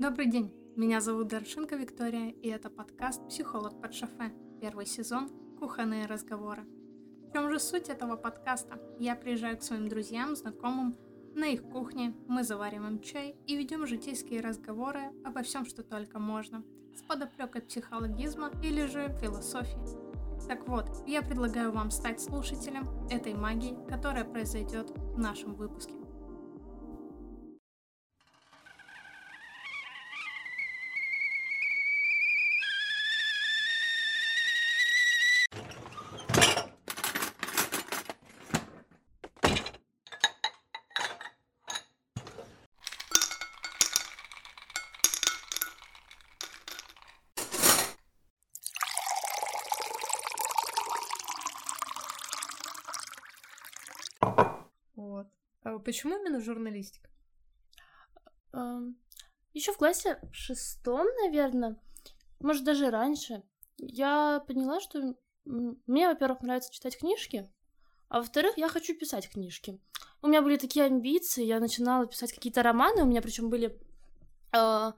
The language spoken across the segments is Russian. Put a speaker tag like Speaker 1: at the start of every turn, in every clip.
Speaker 1: Добрый день, меня зовут Даршинка Виктория, и это подкаст «Психолог под шофе», первый сезон «Кухонные разговоры». В чем же суть этого подкаста? Я приезжаю к своим друзьям, знакомым, на их кухне, мы завариваем чай и ведем житейские разговоры обо всем, что только можно, с подоплекой психологизма или же философии. Так вот, я предлагаю вам стать слушателем этой магии, которая произойдет в нашем выпуске.
Speaker 2: Вот. А почему именно журналистика?
Speaker 3: Еще в классе шестом, наверное, может даже раньше, я поняла, что мне, во-первых, нравится читать книжки, а во-вторых, я хочу писать книжки. У меня были такие амбиции, я начинала писать какие-то романы, у меня причем были э,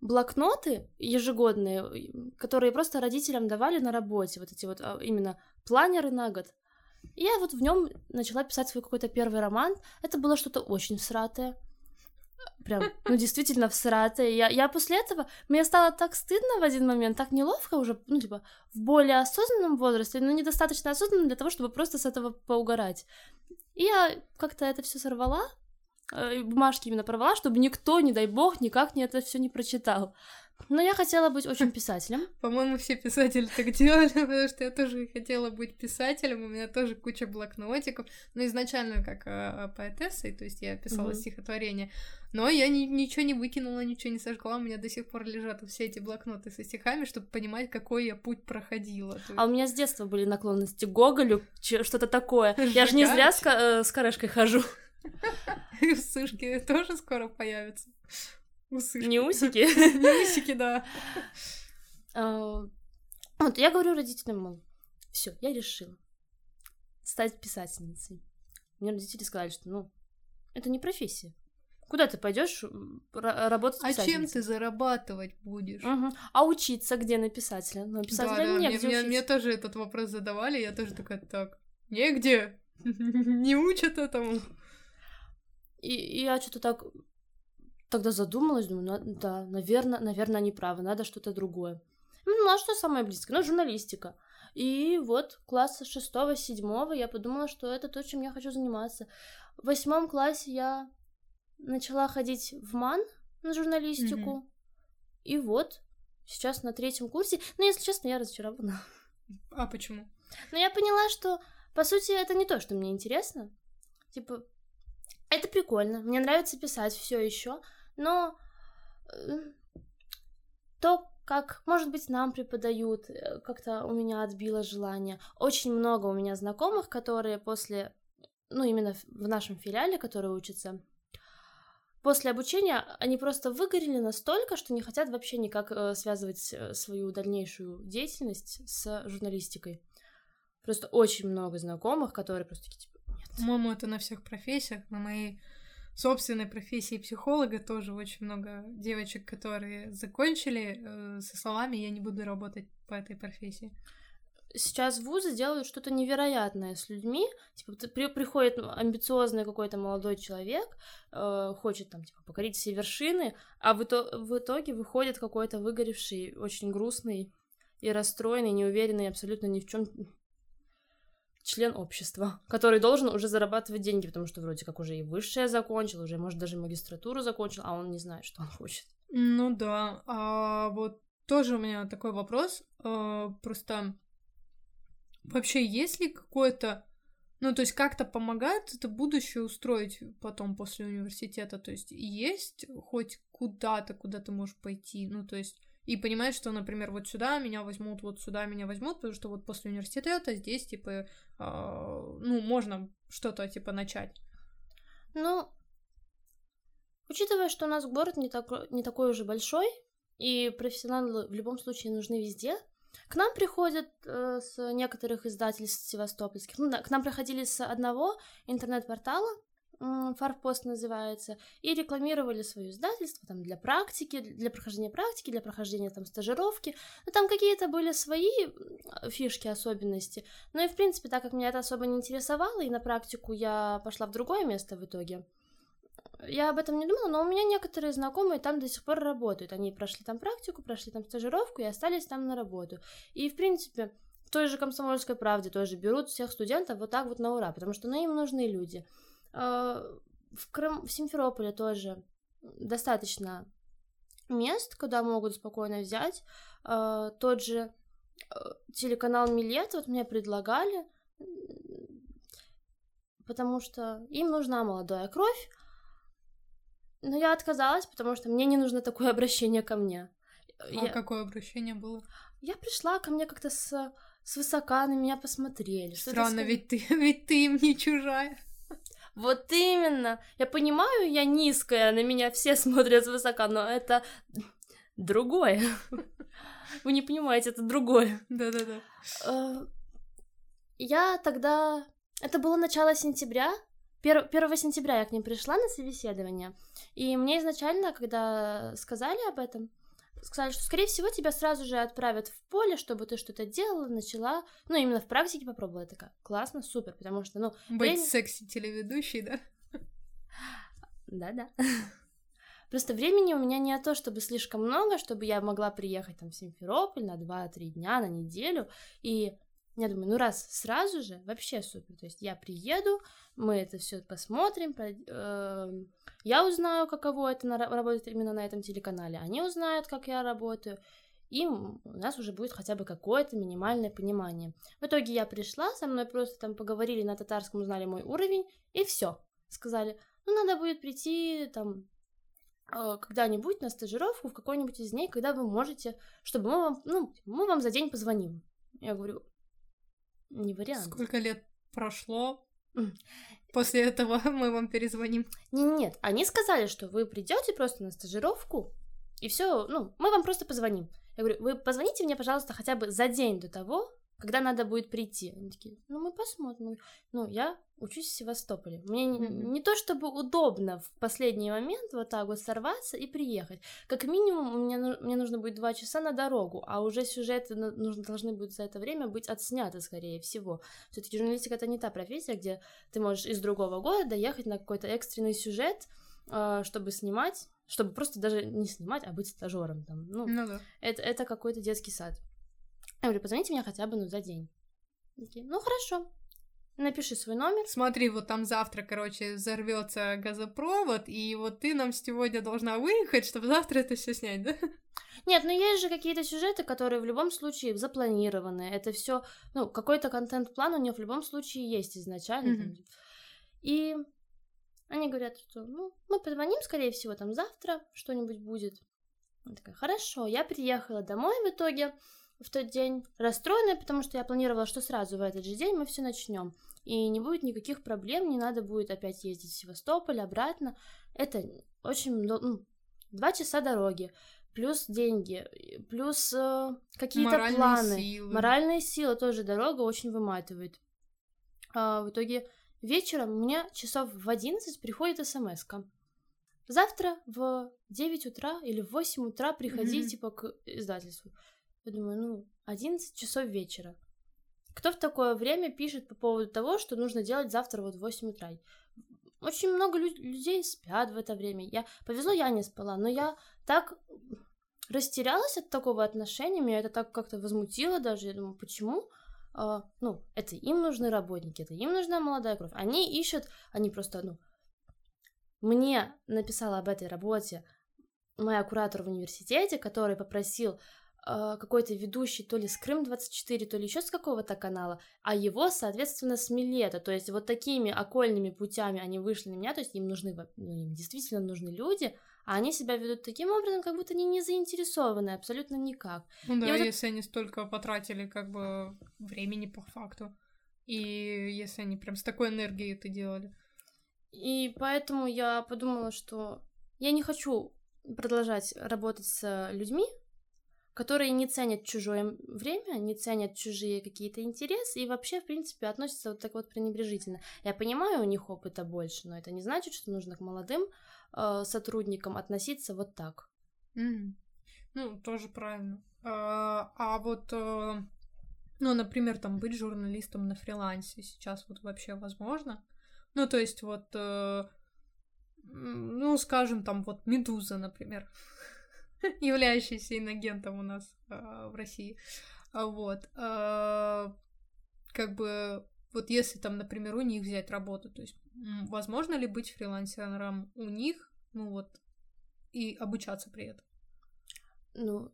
Speaker 3: блокноты ежегодные, которые просто родителям давали на работе, вот эти вот а, именно планеры на год. И я вот в нем начала писать свой какой-то первый роман. Это было что-то очень всратое. Прям, ну, действительно всратое. Я, я после этого... Мне стало так стыдно в один момент, так неловко уже, ну, типа, в более осознанном возрасте, но недостаточно осознанном для того, чтобы просто с этого поугарать. И я как-то это все сорвала, э, бумажки именно порвала, чтобы никто, не дай бог, никак не это все не прочитал. Но я хотела быть очень писателем.
Speaker 2: По-моему, все писатели так делали, потому что я тоже хотела быть писателем, у меня тоже куча блокнотиков. Ну, изначально как э, поэтессой, то есть я писала mm-hmm. стихотворение, но я ни, ничего не выкинула, ничего не сожгла, у меня до сих пор лежат все эти блокноты со стихами, чтобы понимать, какой я путь проходила. Есть...
Speaker 3: А у меня с детства были наклонности к Гоголю, что-то такое. Я же не зря с, э, с корешкой хожу.
Speaker 2: И вспышки тоже скоро появятся.
Speaker 3: Усышки. Не усики?
Speaker 2: Не усики, да.
Speaker 3: А, вот я говорю родителям, мол, все, я решила стать писательницей. Мне родители сказали, что, ну, это не профессия. Куда ты пойдешь работать
Speaker 2: А чем ты зарабатывать будешь?
Speaker 3: Угу. А учиться где на писателя?
Speaker 2: Ну, писателя да, да. мне, мне, мне тоже этот вопрос задавали, я тоже такая, так, негде, не учат этому.
Speaker 3: И я что-то так Тогда задумалась, думаю, ну, да, наверное, наверное, они правы, надо что-то другое. Ну, а что самое близкое? Ну, журналистика. И вот класса шестого, седьмого я подумала, что это то, чем я хочу заниматься. В восьмом классе я начала ходить в МАН на журналистику. Mm-hmm. И вот, сейчас на третьем курсе. Но, если честно, я разочарована.
Speaker 2: А почему?
Speaker 3: Ну, я поняла, что, по сути, это не то, что мне интересно. Типа, это прикольно. Мне нравится писать все еще но э, то, как, может быть, нам преподают, э, как-то у меня отбило желание. Очень много у меня знакомых, которые после, ну, именно в нашем филиале, которые учатся, после обучения они просто выгорели настолько, что не хотят вообще никак э, связывать свою дальнейшую деятельность с журналистикой. Просто очень много знакомых, которые просто такие, типа, нет.
Speaker 2: По-моему, это на всех профессиях, на моей собственной профессии психолога тоже очень много девочек, которые закончили э, со словами «я не буду работать по этой профессии».
Speaker 3: Сейчас вузы делают что-то невероятное с людьми. Типа, при, приходит амбициозный какой-то молодой человек, э, хочет там типа покорить все вершины, а в, итог, в итоге выходит какой-то выгоревший, очень грустный и расстроенный, неуверенный абсолютно ни в чем член общества, который должен уже зарабатывать деньги, потому что вроде как уже и высшее закончил, уже, может, даже магистратуру закончил, а он не знает, что он хочет.
Speaker 2: Ну да, а вот тоже у меня такой вопрос, а, просто вообще есть ли какое-то, ну то есть как-то помогает это будущее устроить потом после университета, то есть есть хоть куда-то, куда ты можешь пойти, ну то есть и понимать, что, например, вот сюда меня возьмут, вот сюда меня возьмут, потому что вот после университета здесь, типа, э, ну, можно что-то, типа, начать.
Speaker 3: Ну, учитывая, что у нас город не, так, не такой уже большой, и профессионалы в любом случае нужны везде, к нам приходят э, с некоторых издательств севастопольских, ну, да, к нам приходили с одного интернет-портала, Фарпост называется, и рекламировали свое издательство там для практики, для прохождения практики, для прохождения там стажировки. Ну, там какие-то были свои фишки, особенности. Ну и, в принципе, так как меня это особо не интересовало, и на практику я пошла в другое место в итоге, я об этом не думала, но у меня некоторые знакомые там до сих пор работают. Они прошли там практику, прошли там стажировку и остались там на работу. И, в принципе, в той же комсомольской правде тоже берут всех студентов вот так вот на ура, потому что на им нужны люди. А, в, Крым, в Симферополе тоже достаточно мест, куда могут спокойно взять. А, тот же а, телеканал Милет вот мне предлагали, потому что им нужна молодая кровь, но я отказалась, потому что мне не нужно такое обращение ко мне.
Speaker 2: А я... какое обращение было?
Speaker 3: Я пришла ко мне как-то с свысока на меня посмотрели.
Speaker 2: Странно, ведь ты, ведь ты им не чужая.
Speaker 3: Вот именно. Я понимаю, я низкая, на меня все смотрят свысока, но это другое. Вы не понимаете, это другое.
Speaker 2: Да-да-да.
Speaker 3: Э, я тогда... Это было начало сентября, 1 сентября я к ним пришла на собеседование, и мне изначально, когда сказали об этом, сказали, что, скорее всего, тебя сразу же отправят в поле, чтобы ты что-то делала, начала, ну, именно в практике попробовала. Я такая, классно, супер, потому что, ну...
Speaker 2: Быть время... секси-телеведущей, да?
Speaker 3: Да-да. Просто времени у меня не о то, чтобы слишком много, чтобы я могла приехать там в Симферополь на 2-3 дня, на неделю, и я думаю, ну раз сразу же, вообще супер. То есть я приеду, мы это все посмотрим, э, я узнаю, каково это работать именно на этом телеканале, они узнают, как я работаю, и у нас уже будет хотя бы какое-то минимальное понимание. В итоге я пришла, со мной просто там поговорили на татарском, узнали мой уровень, и все. Сказали, ну надо будет прийти там э, когда-нибудь на стажировку в какой-нибудь из дней, когда вы можете, чтобы мы вам, ну, мы вам за день позвоним. Я говорю, не вариант.
Speaker 2: Сколько лет прошло? После этого мы вам перезвоним.
Speaker 3: Нет, они сказали, что вы придете просто на стажировку, и все, ну, мы вам просто позвоним. Я говорю, вы позвоните мне, пожалуйста, хотя бы за день до того, когда надо будет прийти. Они такие, ну, мы посмотрим. Ну, я учусь в Севастополе. Мне mm-hmm. не, не то чтобы удобно в последний момент вот так вот сорваться и приехать. Как минимум, меня, мне нужно будет два часа на дорогу, а уже сюжеты нужно, должны будут за это время быть отсняты, скорее всего. все таки журналистика — это не та профессия, где ты можешь из другого города ехать на какой-то экстренный сюжет, а, чтобы снимать, чтобы просто даже не снимать, а быть стажером там. Ну,
Speaker 2: ну да.
Speaker 3: это, это какой-то детский сад. Я говорю, позвоните мне хотя бы ну, за день. Такие, ну хорошо, Напиши свой номер.
Speaker 2: Смотри, вот там завтра, короче, взорвется газопровод, и вот ты нам сегодня должна выехать, чтобы завтра это все снять, да?
Speaker 3: Нет, но есть же какие-то сюжеты, которые в любом случае запланированы. Это все, ну, какой-то контент-план у нее в любом случае есть изначально. Mm-hmm. И они говорят, что, ну, мы позвоним, скорее всего, там завтра что-нибудь будет. Я такая, хорошо, я приехала домой в итоге в тот день расстроенная, потому что я планировала, что сразу в этот же день мы все начнем. И не будет никаких проблем, не надо будет опять ездить в Севастополь, обратно. Это очень ну, два часа дороги, плюс деньги, плюс э, какие-то Моральные планы. Силы. Моральные силы тоже дорога очень выматывает. А, в итоге вечером у меня часов в 11 приходит смс -ка. Завтра в 9 утра или в 8 утра приходи, mm-hmm. типа, к издательству. Я думаю, ну, 11 часов вечера. Кто в такое время пишет по поводу того, что нужно делать завтра вот в 8 утра? Очень много лю- людей спят в это время. Я повезло, я не спала, но я так растерялась от такого отношения, меня это так как-то возмутило даже. Я думаю, почему? А, ну, это им нужны работники, это им нужна молодая кровь. Они ищут, они просто, ну, мне написала об этой работе моя куратор в университете, который попросил какой-то ведущий то ли с Крым-24, то ли еще с какого-то канала, а его, соответственно, с Милета. То есть вот такими окольными путями они вышли на меня, то есть им нужны, ну, им действительно нужны люди, а они себя ведут таким образом, как будто они не заинтересованы абсолютно никак.
Speaker 2: Ну да, и если вот... они столько потратили как бы времени по факту, и если они прям с такой энергией это делали.
Speaker 3: И поэтому я подумала, что я не хочу продолжать работать с людьми, которые не ценят чужое время, не ценят чужие какие-то интересы и вообще, в принципе, относятся вот так вот пренебрежительно. Я понимаю, у них опыта больше, но это не значит, что нужно к молодым э, сотрудникам относиться вот так.
Speaker 2: Mm. Ну, тоже правильно. А, а вот, э, ну, например, там быть журналистом на фрилансе сейчас вот вообще возможно? Ну, то есть вот, э, ну, скажем, там вот Медуза, например. являющийся иногентом у нас э, в России. А вот. Э, как бы вот если там, например, у них взять работу, то есть возможно ли быть фрилансером у них, ну вот, и обучаться при этом?
Speaker 3: Ну,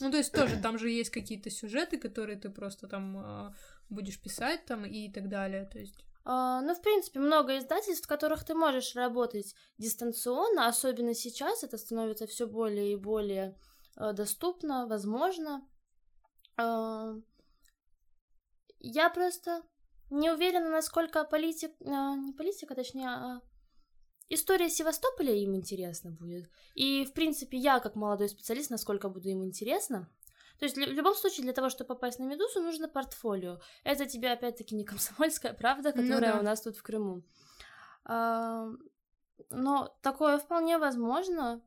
Speaker 2: ну, то есть тоже там же есть какие-то сюжеты, которые ты просто там будешь писать там и так далее, то есть...
Speaker 3: Uh, ну, в принципе, много издательств, в которых ты можешь работать дистанционно, особенно сейчас это становится все более и более uh, доступно, возможно. Uh, я просто не уверена, насколько политик, не политика, точнее, а история Севастополя им интересна будет. И, в принципе, я, как молодой специалист, насколько буду им интересна. То есть в любом случае для того, чтобы попасть на Медузу, нужно портфолио. Это тебе опять-таки не комсомольская правда, ну которая ну, да. у нас тут в Крыму. А, но такое вполне возможно.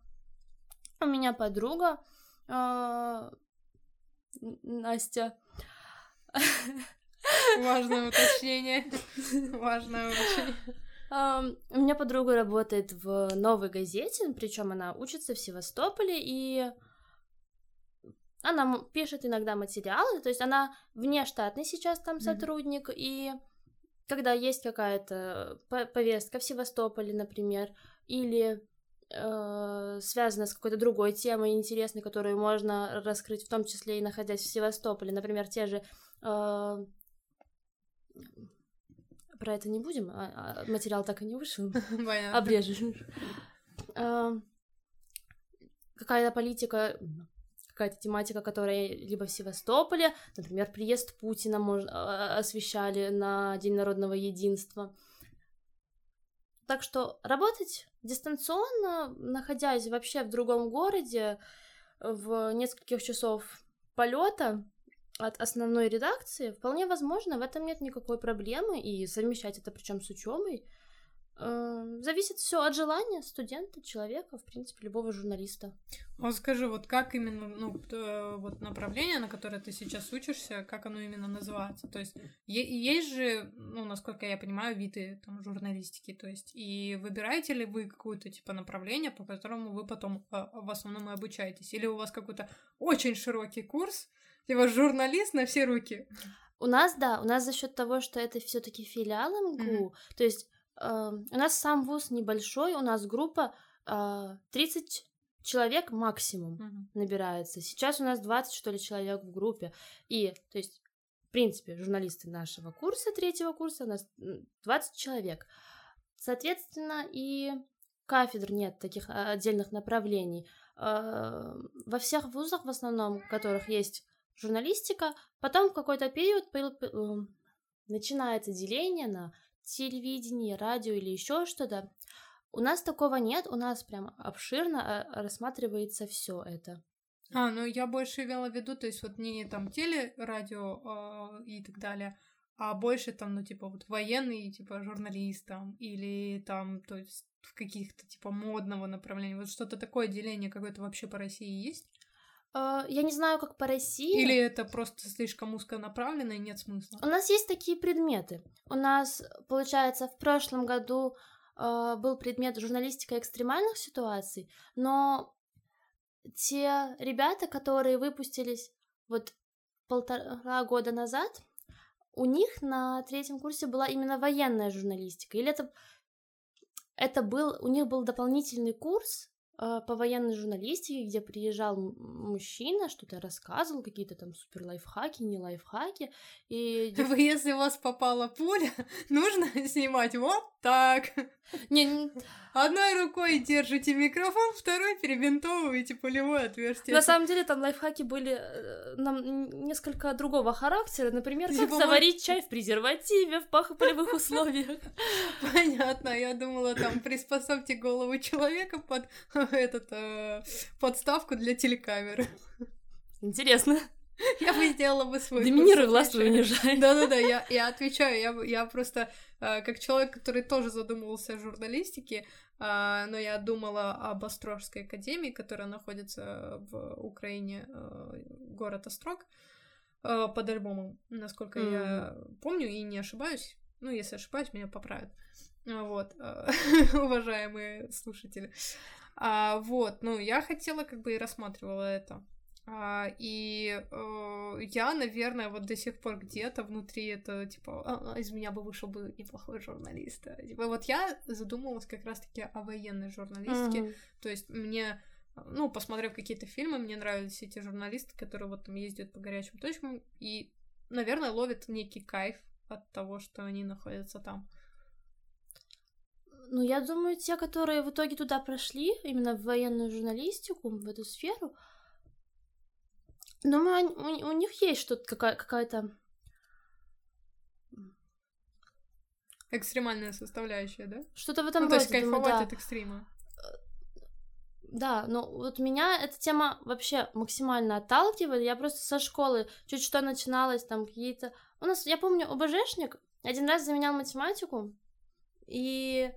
Speaker 3: У меня подруга а, Настя.
Speaker 2: Важное уточнение. Важное.
Speaker 3: Um, у меня подруга работает в новой газете, причем она учится в Севастополе, и она пишет иногда материалы, то есть она внештатный сейчас там сотрудник, mm-hmm. и когда есть какая-то повестка в Севастополе, например, или э, связана с какой-то другой темой интересной, которую можно раскрыть, в том числе и находясь в Севастополе, например, те же э, про это не будем, а, а материал так и не вышел. Обрежешь. Э, какая-то политика какая-то тематика, которая либо в Севастополе, например, приезд Путина можно, а, освещали на День народного единства. Так что работать дистанционно, находясь вообще в другом городе, в нескольких часов полета от основной редакции, вполне возможно, в этом нет никакой проблемы, и совмещать это причем с учебой зависит все от желания студента, человека, в принципе, любого журналиста.
Speaker 2: А скажи, вот как именно, ну, вот направление, на которое ты сейчас учишься, как оно именно называется? То есть есть же, ну, насколько я понимаю, виды там журналистики, то есть и выбираете ли вы какое-то типа направление, по которому вы потом а, в основном и обучаетесь, или у вас какой-то очень широкий курс, типа журналист на все руки?
Speaker 3: У нас, да, у нас за счет того, что это все-таки филиал МГУ, mm-hmm. то есть у нас сам вуз небольшой, у нас группа 30 а, человек максимум mm-hmm. набирается. Сейчас у нас 20, что ли, человек в группе. И, то есть, в принципе, журналисты нашего курса, третьего курса, у нас 20 человек. Соответственно, и кафедр нет таких а, отдельных направлений. А, во всех вузах, в основном, в которых есть журналистика, потом в какой-то период начинается деление на телевидении, радио или еще что-то. У нас такого нет, у нас прям обширно а, рассматривается все это.
Speaker 2: А, ну я больше имела в виду, то есть вот не там теле, радио э, и так далее, а больше там, ну, типа, вот военный, типа, журналист или там, то есть в каких-то, типа, модного направления. Вот что-то такое деление какое-то вообще по России есть?
Speaker 3: А, я не знаю, как по России.
Speaker 2: Или это просто слишком узконаправленно и нет смысла?
Speaker 3: У нас есть такие предметы. У нас, получается, в прошлом году э, был предмет журналистика экстремальных ситуаций, но те ребята, которые выпустились вот полтора года назад, у них на третьем курсе была именно военная журналистика. Или это, это был, у них был дополнительный курс, а, по военной журналистике, где приезжал мужчина, что-то рассказывал, какие-то там супер лайфхаки, не лайфхаки. И...
Speaker 2: Вы, если у вас попала пуля, нужно снимать вот так. Не, не... Одной рукой держите микрофон, второй перебинтовываете пулевое отверстие.
Speaker 3: На самом деле там лайфхаки были э, нам несколько другого характера. Например, как типа заварить чай в презервативе в пахополевых условиях.
Speaker 2: Понятно, я думала, там приспособьте голову человека под этот э, подставку для телекамеры.
Speaker 3: Интересно.
Speaker 2: Я бы сделала бы свой
Speaker 3: Доминируй,
Speaker 2: курс,
Speaker 3: властвуй, унижай.
Speaker 2: Да-да-да, я, я отвечаю, я, я просто э, как человек, который тоже задумывался о журналистике, э, но я думала об Острожской академии, которая находится в Украине, э, город Острог, э, под альбомом, насколько я помню и не ошибаюсь. Ну, если ошибаюсь, меня поправят. Вот, э, уважаемые слушатели. А, вот, ну, я хотела, как бы, и рассматривала это. А, и э, я, наверное, вот до сих пор где-то внутри это, типа, «А, а, из меня бы вышел бы неплохой журналист. А, Типа, вот я задумалась как раз-таки о военной журналистике.
Speaker 3: Мгм.
Speaker 2: То есть мне, ну, посмотрев какие-то фильмы, мне нравились эти журналисты, которые вот там ездят по горячим точкам и, наверное, ловят некий кайф от того, что они находятся там.
Speaker 3: Ну, я думаю, те, которые в итоге туда прошли, именно в военную журналистику, в эту сферу, думаю, они- у, у них есть что-то, какая- какая-то...
Speaker 2: Экстремальная составляющая, да?
Speaker 3: Что-то в этом
Speaker 2: ну, то есть
Speaker 3: роде, думаю,
Speaker 2: кайфовать
Speaker 3: да.
Speaker 2: от экстрима.
Speaker 3: Да, но вот меня эта тема вообще максимально отталкивает. Я просто со школы чуть что начиналось, там какие-то... У нас, я помню, ОБЖшник один раз заменял математику, и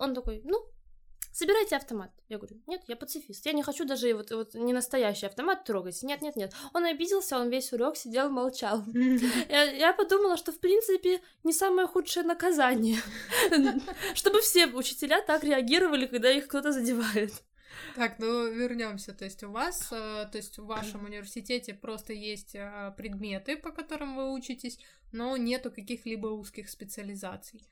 Speaker 3: он такой, ну, собирайте автомат. Я говорю, нет, я пацифист, я не хочу даже вот, вот не настоящий автомат трогать. Нет, нет, нет. Он обиделся, он весь урок сидел, молчал. Я, я подумала, что, в принципе, не самое худшее наказание. Чтобы все учителя так реагировали, когда их кто-то задевает.
Speaker 2: Так, ну вернемся. То есть у вас, э, то есть в вашем университете просто есть э, предметы, по которым вы учитесь, но нету каких-либо узких специализаций.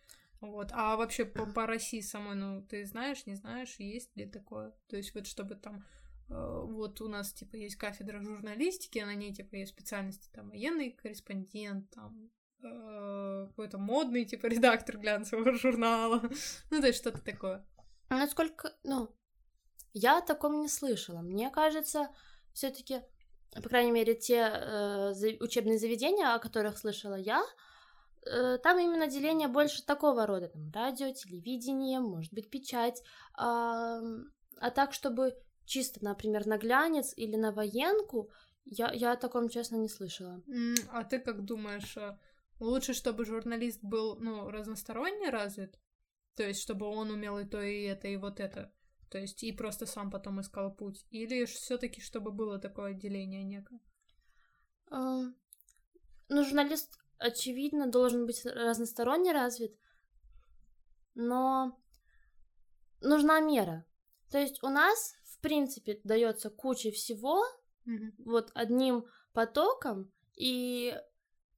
Speaker 2: Вот. А вообще по, по России самой, ну, ты знаешь, не знаешь, есть ли такое? То есть вот чтобы там э, вот у нас, типа, есть кафедра журналистики, а на ней, типа, есть специальности, там, военный корреспондент, там, э, какой-то модный, типа, редактор глянцевого журнала. Ну, то есть что-то такое.
Speaker 3: Насколько, ну, я о таком не слышала. Мне кажется, все-таки, по крайней мере, те э, учебные заведения, о которых слышала я, там именно деление больше такого рода, там, радио, телевидение, может быть, печать, а, а так, чтобы чисто, например, на глянец или на военку, я, я о таком, честно, не слышала.
Speaker 2: А ты как думаешь, э, лучше, чтобы журналист был, ну, разносторонне развит? То есть, чтобы он умел и то, и это, и вот это? То есть, и просто сам потом искал путь? Или все таки чтобы было такое отделение некое?
Speaker 3: Ну, журналист, очевидно, должен быть разносторонне развит, но нужна мера. То есть у нас, в принципе, дается куча всего
Speaker 2: Мгм.
Speaker 3: вот одним потоком, и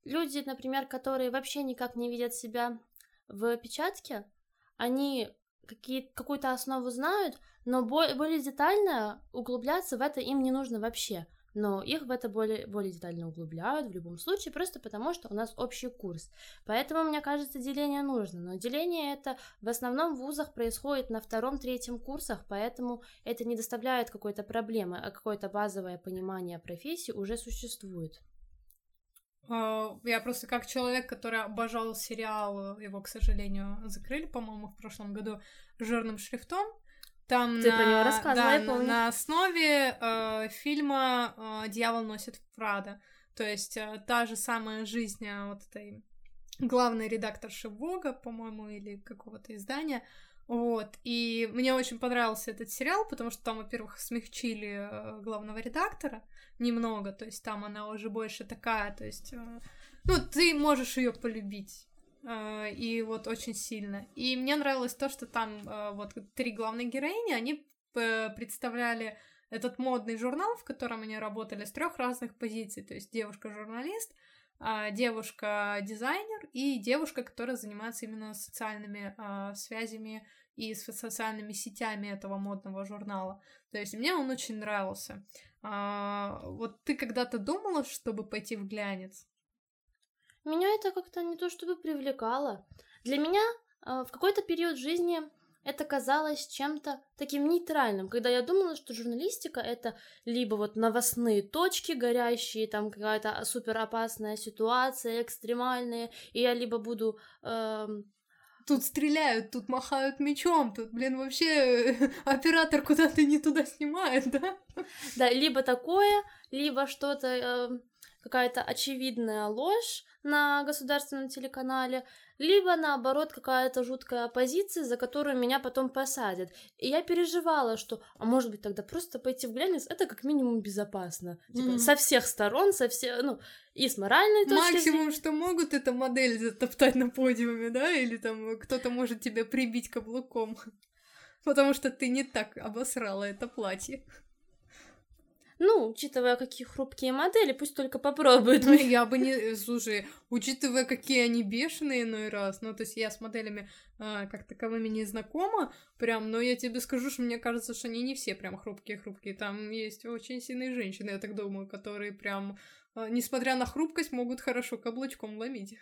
Speaker 3: люди, например, которые вообще никак не видят себя в печатке, они какие, какую-то основу знают, но бо- более детально углубляться в это им не нужно вообще. Но их в это более, более детально углубляют в любом случае, просто потому что у нас общий курс. Поэтому, мне кажется, деление нужно. Но деление это в основном в вузах происходит на втором-третьем курсах, поэтому это не доставляет какой-то проблемы, а какое-то базовое понимание профессии уже существует.
Speaker 2: А, Я просто как человек, который обожал сериал, его, к сожалению, закрыли, по-моему, в прошлом году жирным шрифтом. Там
Speaker 3: Ты
Speaker 2: на,
Speaker 3: про него рассказывала,
Speaker 2: да,
Speaker 3: я помню.
Speaker 2: на основе э, фильма э, «Дьявол носит Прада». То есть э, та же самая жизнь э, вот этой главной редакторши Вога, по-моему, или какого-то издания. Вот. И мне очень понравился этот сериал, потому что там, во-первых, смягчили э, главного редактора немного, то есть там она уже больше такая, то есть, э, ну, ты можешь ее полюбить. Э, И вот очень сильно. И мне нравилось то, что там э, вот три главные героини, они представляли этот модный журнал, в котором они работали с трех разных позиций. То есть девушка-журналист, а, девушка-дизайнер и девушка, которая занимается именно социальными а, связями и с социальными сетями этого модного журнала. То есть мне он очень нравился. А, вот ты когда-то думала, чтобы пойти в глянец?
Speaker 3: Меня это как-то не то чтобы привлекало. Для меня э, в какой-то период жизни это казалось чем-то таким нейтральным, когда я думала, что журналистика это либо вот новостные точки горящие, там какая-то супер опасная ситуация, экстремальная, и я либо буду эм,
Speaker 2: То тут стреляют, тут махают мечом, тут, блин, вообще оператор куда-то не туда снимает, да?
Speaker 3: Да, либо такое, либо что-то, э, какая-то очевидная ложь на государственном телеканале, либо наоборот какая-то жуткая оппозиция, за которую меня потом посадят. И я переживала, что, а может быть тогда просто пойти в глянец, это как минимум безопасно. Типа,
Speaker 2: Мгм.
Speaker 3: со всех сторон, со всех, ну, и с моральной точки
Speaker 2: Максимум, что могут, это модель затоптать на подиуме, да, или там кто-то может тебя прибить каблуком, потому что ты не так обосрала это платье.
Speaker 3: Ну, учитывая, какие хрупкие модели, пусть только попробуют.
Speaker 2: Ну, я бы не... Слушай, учитывая, какие они бешеные иной раз, ну, то есть я с моделями а, как таковыми не знакома, прям, но я тебе скажу, что мне кажется, что они не все прям хрупкие-хрупкие. Там есть очень сильные женщины, я так думаю, которые прям, а, несмотря на хрупкость, могут хорошо каблучком ломить.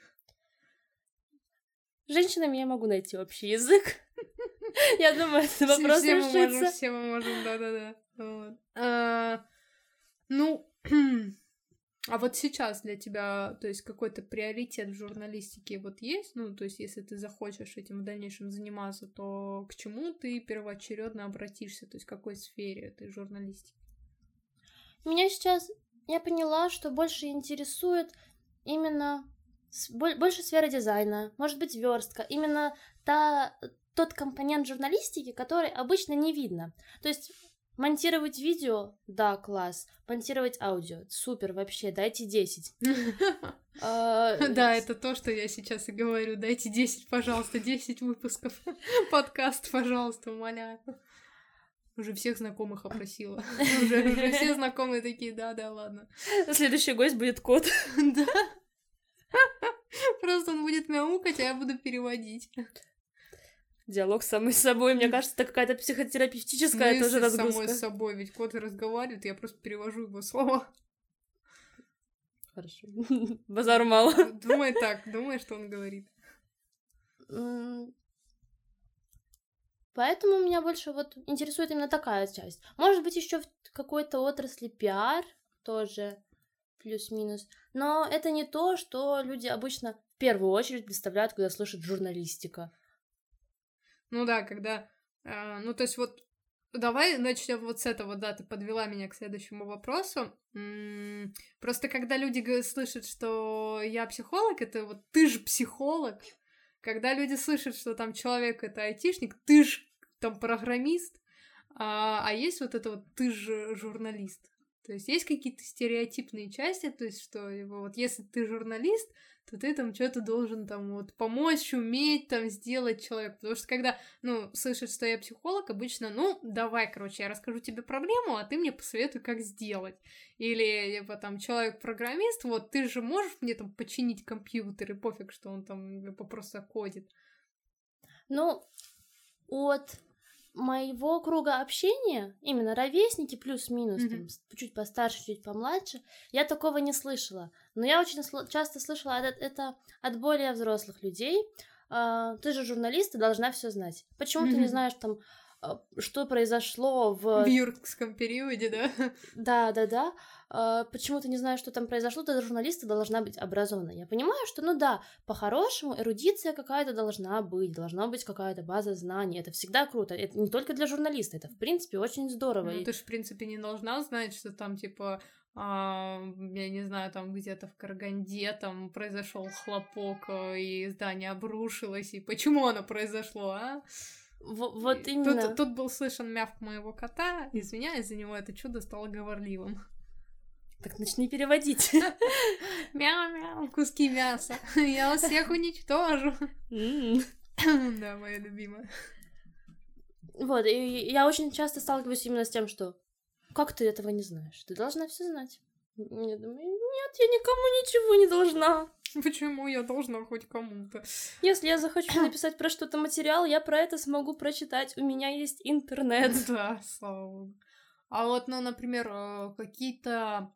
Speaker 3: С женщинами я могу найти общий язык. Я думаю, этот вопрос
Speaker 2: все мы можем,
Speaker 3: решится.
Speaker 2: все мы можем, да-да-да. Ну, а вот сейчас для тебя, то есть какой-то приоритет в журналистике вот есть? Ну, то есть если ты захочешь этим в дальнейшем заниматься, то к чему ты первоочередно обратишься? То есть к какой сфере этой журналистики?
Speaker 3: Меня сейчас, я поняла, что больше интересует именно больше сфера дизайна, может быть, верстка, именно та, тот компонент журналистики, который обычно не видно. То есть монтировать видео, да, класс, монтировать аудио, супер, вообще, дайте 10. А,
Speaker 2: Да, это то, что я сейчас и говорю. Дайте 10, пожалуйста, 10 выпусков подкаст, пожалуйста, умоляю. Уже всех знакомых опросила. Уже, уже все знакомые такие, да-да, ладно.
Speaker 3: Следующий гость будет кот.
Speaker 2: Да. Просто он будет мяукать, а я буду переводить.
Speaker 3: Диалог с самой собой, мне кажется, это какая-то психотерапевтическая
Speaker 2: Ну,
Speaker 3: тоже
Speaker 2: с самой
Speaker 3: разгрузка.
Speaker 2: собой, ведь кот разговаривает, я просто перевожу его слова.
Speaker 3: Хорошо. Базару мало.
Speaker 2: Думай так, думай, что он говорит.
Speaker 3: Поэтому меня больше вот интересует именно такая часть. Может быть, еще в какой-то отрасли пиар тоже плюс-минус. Но это не то, что люди обычно в первую очередь представляют, когда слышат журналистика.
Speaker 2: Ну да, когда... э, ну, то есть вот давай начнем вот с этого, да, ты подвела меня к следующему вопросу. М, Просто когда люди слышат, что я психолог, это вот ты же психолог. Когда люди слышат, что там человек это айтишник, ты же там программист, а, а есть вот это вот ты же журналист. То есть есть какие-то стереотипные части, то есть что его вот если ты журналист, то ты там что-то должен там вот помочь, уметь там сделать человек. Потому что когда, ну, слышат, что я психолог, обычно, ну, давай, короче, я расскажу тебе проблему, а ты мне посоветуй, как сделать. Или, типа, там, человек-программист, вот, ты же можешь мне там починить компьютер, и пофиг, что он там типа, просто кодит.
Speaker 3: Ну, от моего круга общения, именно ровесники плюс-минус,
Speaker 2: Мгм.
Speaker 3: там, чуть постарше, чуть помладше, я такого не слышала. Но я очень сло- часто слышала это, это от более взрослых людей. А, ты же журналист, ты должна все знать. Почему ты не знаешь там, а, что произошло в...
Speaker 2: В юрском периоде, да?
Speaker 3: Да, да, да. А, почему ты не знаешь, что там произошло, ты журналист, ты должна быть образована. Я понимаю, что, ну да, по-хорошему, эрудиция какая-то должна быть, должна быть какая-то база знаний. Это всегда круто. Это не только для журналиста, это, в принципе, очень здорово.
Speaker 2: Ну, ты же, в принципе, не должна знать, что там, типа, а, я не знаю, там где-то в Караганде там произошел хлопок, э, и здание обрушилось, и почему оно произошло, а?
Speaker 3: Во- вот именно.
Speaker 2: Тут, тут был слышен мявк моего кота, извиняюсь за него, это чудо стало говорливым.
Speaker 3: Так начни переводить.
Speaker 2: Мяу-мяу, куски мяса, я вас всех уничтожу. Да, моя любимая.
Speaker 3: Вот, и я очень часто сталкиваюсь именно с тем, что как ты этого не знаешь? Ты должна все знать. Я думаю, нет, я никому ничего не должна.
Speaker 2: Почему я должна хоть кому-то?
Speaker 3: Если я захочу написать про что-то материал, я про это смогу прочитать. У меня есть интернет.
Speaker 2: Да, слава богу. А вот, ну, например, э, какие-то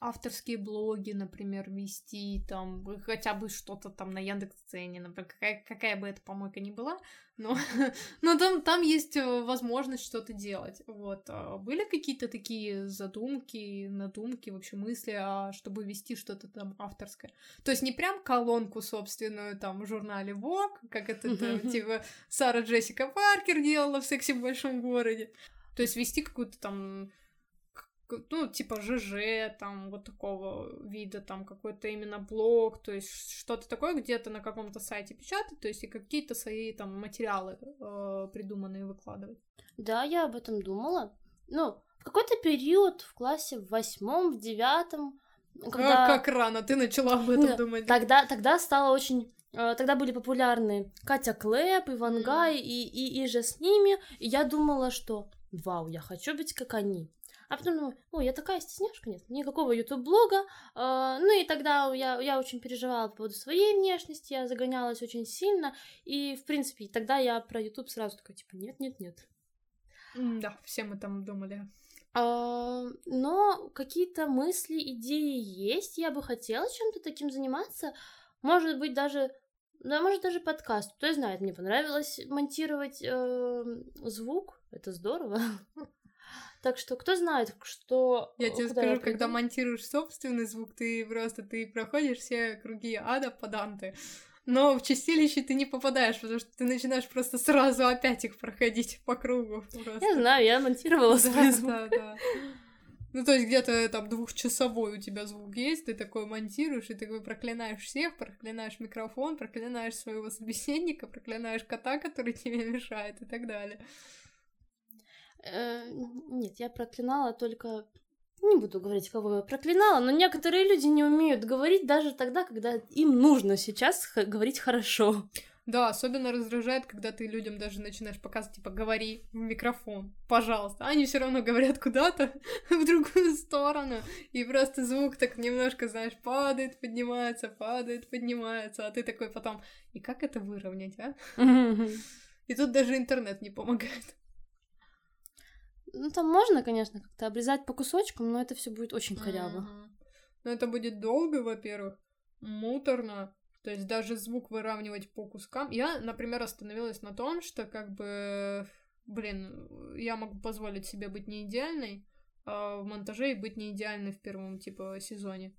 Speaker 2: авторские блоги, например, вести, там, хотя бы что-то там на Яндекс.Цене, например, какая, какая бы эта помойка ни была, но, но там, там есть э, возможность что-то делать, вот. А были какие-то такие задумки, надумки, вообще мысли, а чтобы вести что-то там авторское? То есть не прям колонку собственную там в журнале Vogue, как это там, типа Сара Джессика Паркер делала в «Сексе в большом городе», то есть вести какую-то там ну, типа ЖЖ, там, вот такого вида, там, какой-то именно блог, то есть что-то такое где-то на каком-то сайте печатать, то есть и какие-то свои там материалы э, придуманные выкладывать.
Speaker 3: Да, я об этом думала. Ну, в какой-то период в классе в восьмом, в девятом,
Speaker 2: когда... А, как рано ты начала об этом
Speaker 3: да,
Speaker 2: думать.
Speaker 3: Тогда, тогда стало очень э, Тогда были популярны Катя Клэп, Ивангай mm. и, и, и же с ними. И я думала, что вау, я хочу быть как они. А потом думаю, ну, я такая стесняшка, нет, никакого YouTube-блога. Э, ну, и тогда я, я очень переживала по поводу своей внешности, я загонялась очень сильно. И, в принципе, тогда я про YouTube сразу такая, типа, нет, нет, нет.
Speaker 2: Да, все мы там думали.
Speaker 3: А, но какие-то мысли, идеи есть. Я бы хотела чем-то таким заниматься. Может быть, даже да, может, даже подкаст. Кто знает, мне понравилось монтировать э, звук. Это здорово. Так что кто знает, что...
Speaker 2: Я тебе скажу, я когда монтируешь собственный звук, ты просто ты проходишь все круги ада по Данте. Но в чистилище ты не попадаешь, потому что ты начинаешь просто сразу опять их проходить по кругу. Просто.
Speaker 3: Я знаю, я монтировала свой звук.
Speaker 2: Да, да. Ну, то есть где-то там двухчасовой у тебя звук есть, ты такой монтируешь, и ты такой проклинаешь всех, проклинаешь микрофон, проклинаешь своего собеседника, проклинаешь кота, который тебе мешает и так далее.
Speaker 3: Э, нет, я проклинала только... Не буду говорить, кого я проклинала, но некоторые люди не умеют говорить даже тогда, когда им нужно сейчас говорить хорошо.
Speaker 2: Да, особенно раздражает, когда ты людям даже начинаешь показывать, типа, говори в микрофон, пожалуйста. Они все равно говорят куда-то в другую сторону, и просто звук так немножко, знаешь, падает, поднимается, падает, поднимается, а ты такой потом, и как это выровнять, а? И тут даже интернет не помогает.
Speaker 3: Ну, там можно, конечно, как-то обрезать по кусочкам, но это все будет очень коряво.
Speaker 2: Но это будет долго, во-первых, муторно, то есть даже звук выравнивать по кускам. Я, например, остановилась на том, что как бы, блин, я могу позволить себе быть не идеальной а в монтаже и быть не идеальной в первом, типа, сезоне.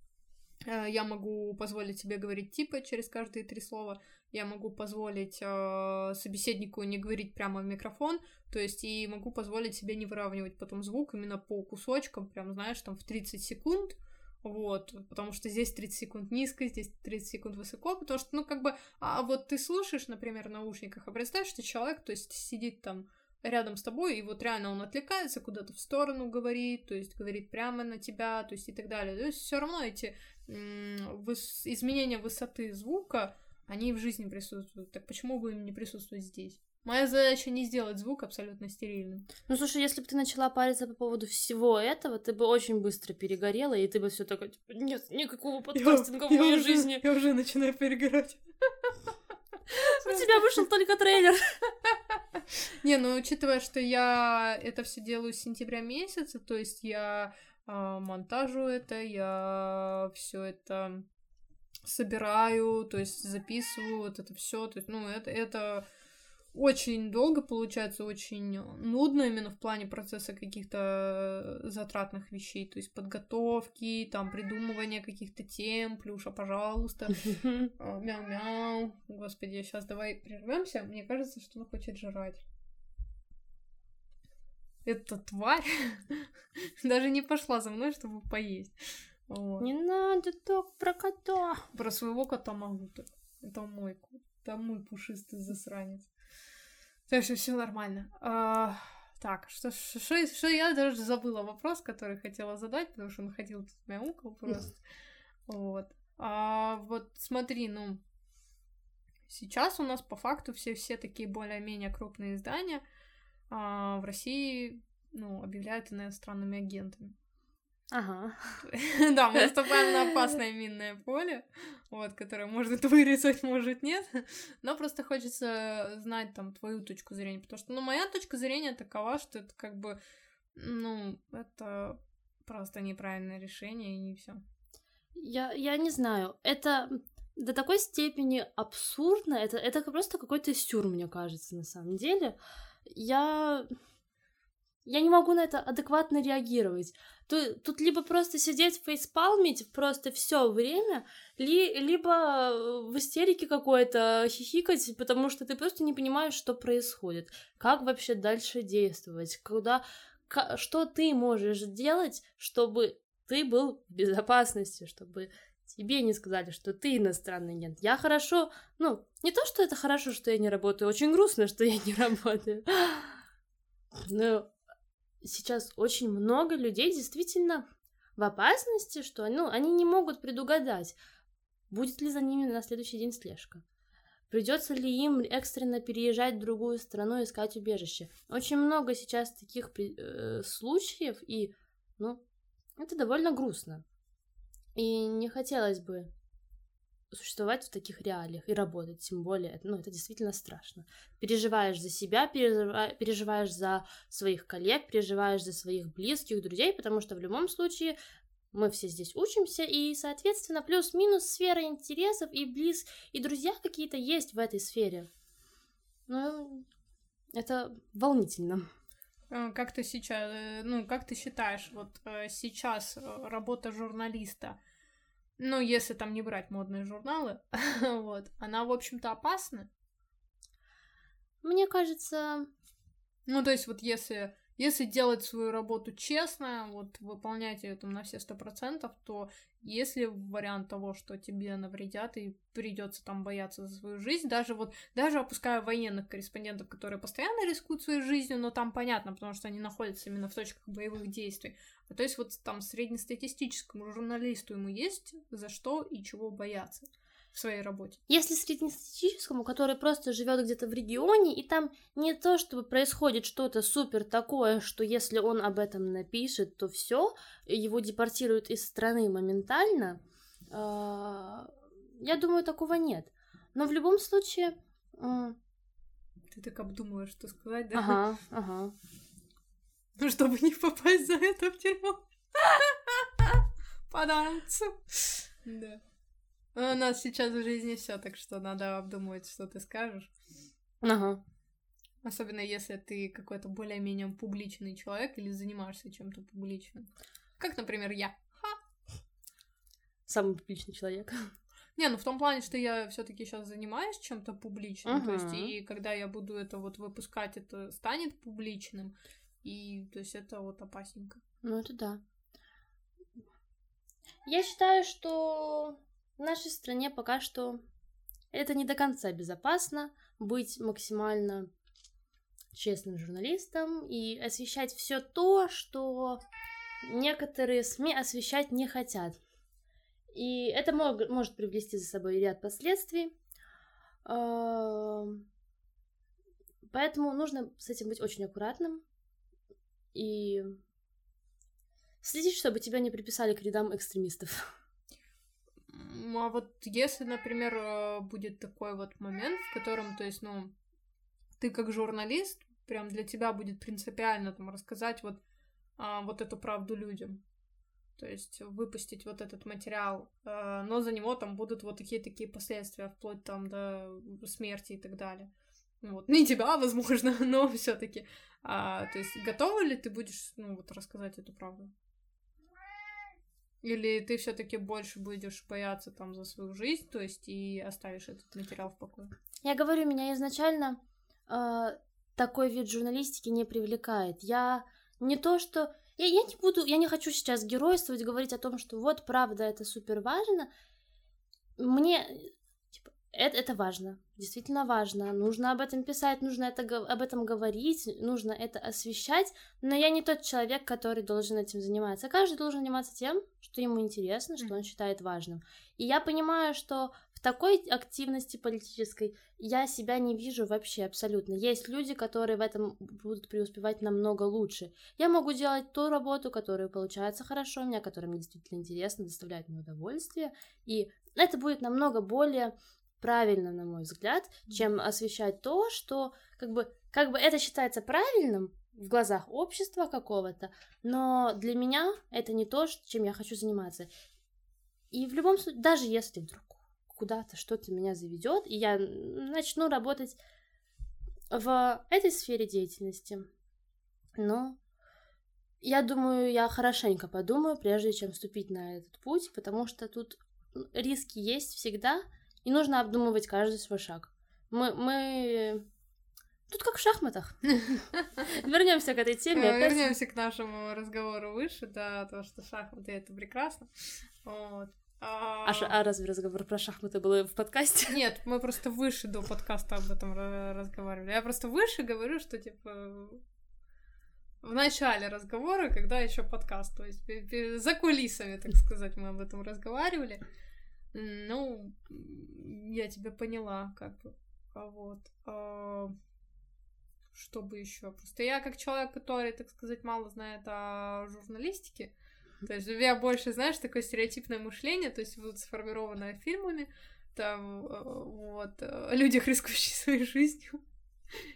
Speaker 2: Э, я могу позволить себе говорить типа через каждые три слова. Я могу позволить э, собеседнику не говорить прямо в микрофон, то есть и могу позволить себе не выравнивать потом звук именно по кусочкам, прям, знаешь, там в 30 секунд, вот, потому что здесь 30 секунд низко, здесь 30 секунд высоко, потому что, ну, как бы, а вот ты слушаешь, например, в наушниках, а представь, что человек, то есть сидит там рядом с тобой, и вот реально он отвлекается, куда-то в сторону говорит, то есть говорит прямо на тебя, то есть и так далее. То есть все равно эти изменения высоты звука, они в жизни присутствуют. Так почему бы им не присутствовать здесь? Моя задача не сделать звук абсолютно стерильным.
Speaker 3: Ну, слушай, если бы ты начала париться по поводу всего этого, ты бы очень быстро перегорела, и ты бы все такое, типа, нет никакого подкастинга я, в моей
Speaker 2: я
Speaker 3: уже, жизни.
Speaker 2: Я уже начинаю перегорать.
Speaker 3: У тебя вышел только трейлер.
Speaker 2: Не, ну учитывая, что я это все делаю с сентября месяца, то есть я а, монтажу это, я все это собираю, то есть записываю вот это все, то есть, ну, это, это очень долго получается, очень нудно именно в плане процесса каких-то затратных вещей, то есть подготовки, там, придумывания каких-то тем, плюша, пожалуйста, а, мяу-мяу, господи, сейчас давай прервемся, мне кажется, что он хочет жрать. Эта тварь даже не пошла за мной, чтобы поесть.
Speaker 3: Вот. Не надо так про кота.
Speaker 2: Про своего кота могу так. Это мой кот. Это мой пушистый засранец. Так что все нормально. А, так, что, что, что я даже забыла вопрос, который хотела задать, потому что он ходил тут мяукал просто. Вот. А, вот смотри, ну, сейчас у нас по факту все, все такие более-менее крупные издания — а в России, ну, объявляют иностранными агентами.
Speaker 3: Ага.
Speaker 2: Да, мы наступаем на опасное минное поле, вот, которое может вырезать, может нет, но просто хочется знать там твою точку зрения, потому что, ну, моя точка зрения такова, что это как бы, ну, это просто неправильное решение, и не все.
Speaker 3: Я, я не знаю. Это до такой степени абсурдно. Это, это просто какой-то сюр, мне кажется, на самом деле. Я... Я не могу на это адекватно реагировать. Тут, тут либо просто сидеть фейспалмить просто все время, ли, либо в истерике какой-то хихикать, потому что ты просто не понимаешь, что происходит. Как вообще дальше действовать? Куда... Что ты можешь делать, чтобы ты был в безопасности, чтобы тебе не сказали, что ты иностранный агент. Я хорошо, ну, не то, что это хорошо, что я не работаю, очень грустно, что я не работаю. Но сейчас очень много людей действительно в опасности, что ну, они не могут предугадать, будет ли за ними на следующий день слежка. Придется ли им экстренно переезжать в другую страну и искать убежище? Очень много сейчас таких э, случаев, и, ну, это довольно грустно. И не хотелось бы существовать в таких реалиях и работать, тем более, ну, это действительно страшно. Переживаешь за себя, переживаешь за своих коллег, переживаешь за своих близких, друзей, потому что в любом случае мы все здесь учимся, и, соответственно, плюс-минус сфера интересов и близ, и друзья какие-то есть в этой сфере. Ну, это волнительно.
Speaker 2: Э, как ты сейчас, э, ну, как ты считаешь, вот э, сейчас работа журналиста, ну, если там не брать модные журналы, вот, она, в общем-то, опасна?
Speaker 3: Мне кажется...
Speaker 2: Ну, то есть, вот если если делать свою работу честно, вот выполнять ее там на все сто процентов, то если вариант того, что тебе навредят и придется там бояться за свою жизнь, даже вот, даже опуская военных корреспондентов, которые постоянно рискуют своей жизнью, но там понятно, потому что они находятся именно в точках боевых действий. А то есть вот там среднестатистическому журналисту ему есть за что и чего бояться в своей работе.
Speaker 3: Если среднестатистическому, который просто живет где-то в регионе, и там не то, чтобы происходит что-то супер такое, что если он об этом напишет, то все, его депортируют из страны моментально, а, я думаю, такого нет. Но в любом случае...
Speaker 2: Ты так обдумываешь, что сказать, да?
Speaker 3: Ага, ага.
Speaker 2: Ну, чтобы не попасть за это в тюрьму. Понравится. Да. У нас сейчас в жизни все, так что надо обдумывать, что ты скажешь.
Speaker 3: Ага.
Speaker 2: Особенно если ты какой-то более-менее публичный человек или занимаешься чем-то публичным. Как, например, я. Ха.
Speaker 3: Самый публичный человек.
Speaker 2: Не, ну в том плане, что я все-таки сейчас занимаюсь чем-то публичным, uh-huh. то есть и когда я буду это вот выпускать, это станет публичным, и то есть это вот опасненько.
Speaker 3: Ну это да. Я считаю, что в нашей стране пока что это не до конца безопасно быть максимально честным журналистом и освещать все то, что некоторые СМИ освещать не хотят. И это мог, может привести за собой ряд последствий. Поэтому нужно с этим быть очень аккуратным и следить, чтобы тебя не приписали к рядам экстремистов.
Speaker 2: А вот если, например, э, будет такой вот момент, в котором, то есть, ну, ты как журналист, прям для тебя будет принципиально там рассказать вот, а, вот эту правду людям. То есть выпустить вот этот материал, а, но за него там будут вот такие-такие последствия, вплоть там до смерти и так далее. Вот. Не тебя, возможно, но все таки а, То есть готова ли ты будешь, ну, вот рассказать эту правду? Или ты все-таки больше будешь бояться там за свою жизнь, то есть и оставишь этот материал в покое?
Speaker 3: Я говорю, меня изначально э, такой вид журналистики не привлекает. Я не то, что я, я не буду, я не хочу сейчас геройствовать, говорить о том, что вот правда это супер важно. Мне это, это важно, действительно важно. Нужно об этом писать, нужно это, об этом говорить, нужно это освещать. Но я не тот человек, который должен этим заниматься. Каждый должен заниматься тем, что ему интересно, что он считает важным. И я понимаю, что в такой активности политической я себя не вижу вообще абсолютно. Есть люди, которые в этом будут преуспевать намного лучше. Я могу делать ту работу, которая получается хорошо у меня, которая мне действительно интересна, доставляет мне удовольствие. И это будет намного более правильно, на мой взгляд, чем освещать то, что как бы, как бы это считается правильным, в глазах общества какого-то, но для меня это не то, чем я хочу заниматься. И в любом случае, даже если вдруг куда-то что-то меня заведет, и я начну работать в этой сфере деятельности, ну, я думаю, я хорошенько подумаю, прежде чем вступить на этот путь, потому что тут риски есть всегда, и нужно обдумывать каждый свой шаг. Мы, мы Тут как в шахматах. Вернемся к этой теме.
Speaker 2: Вернемся к нашему разговору выше, да, то, что шахматы это прекрасно. Вот.
Speaker 3: А, а, а разве разговор про шахматы был в подкасте?
Speaker 2: Нет, мы просто выше до подкаста об этом разговаривали. Я просто выше говорю, что типа в начале разговора, когда еще подкаст, то есть за кулисами, так сказать, мы об этом разговаривали. Ну, я тебя поняла, как бы. А вот. А, чтобы еще. Просто я как человек, который, так сказать, мало знает о журналистике, то есть у меня больше, знаешь, такое стереотипное мышление, то есть вот сформированное фильмами, там э, вот о людях, рискующих своей жизнью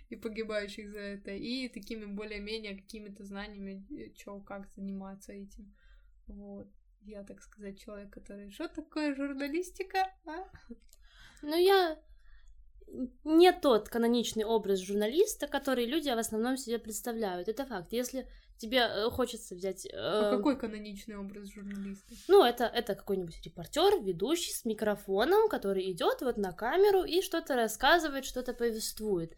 Speaker 2: и погибающих за это, и такими более-менее какими-то знаниями, э, что, как заниматься этим. Вот. Я, так сказать, человек, который... Что такое журналистика? А?
Speaker 3: Ну, я не тот каноничный образ журналиста, который люди в основном себе представляют. Это факт. Если тебе э, хочется взять... Э,
Speaker 2: а какой каноничный образ журналиста?
Speaker 3: Ну, это, это какой-нибудь репортер, ведущий с микрофоном, который идет вот на камеру и что-то рассказывает, что-то повествует.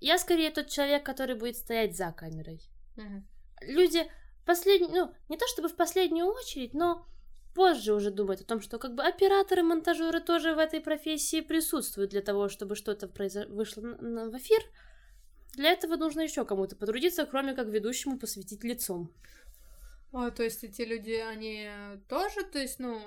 Speaker 3: Я скорее тот человек, который будет стоять за камерой. Угу. Люди последний, ну, не то чтобы в последнюю очередь, но позже уже думают о том, что как бы операторы, монтажеры тоже в этой профессии присутствуют для того, чтобы что-то произо... вышло в эфир. Для этого нужно еще кому-то потрудиться, кроме как ведущему посвятить лицом.
Speaker 2: А, то есть эти люди, они тоже, то есть, ну,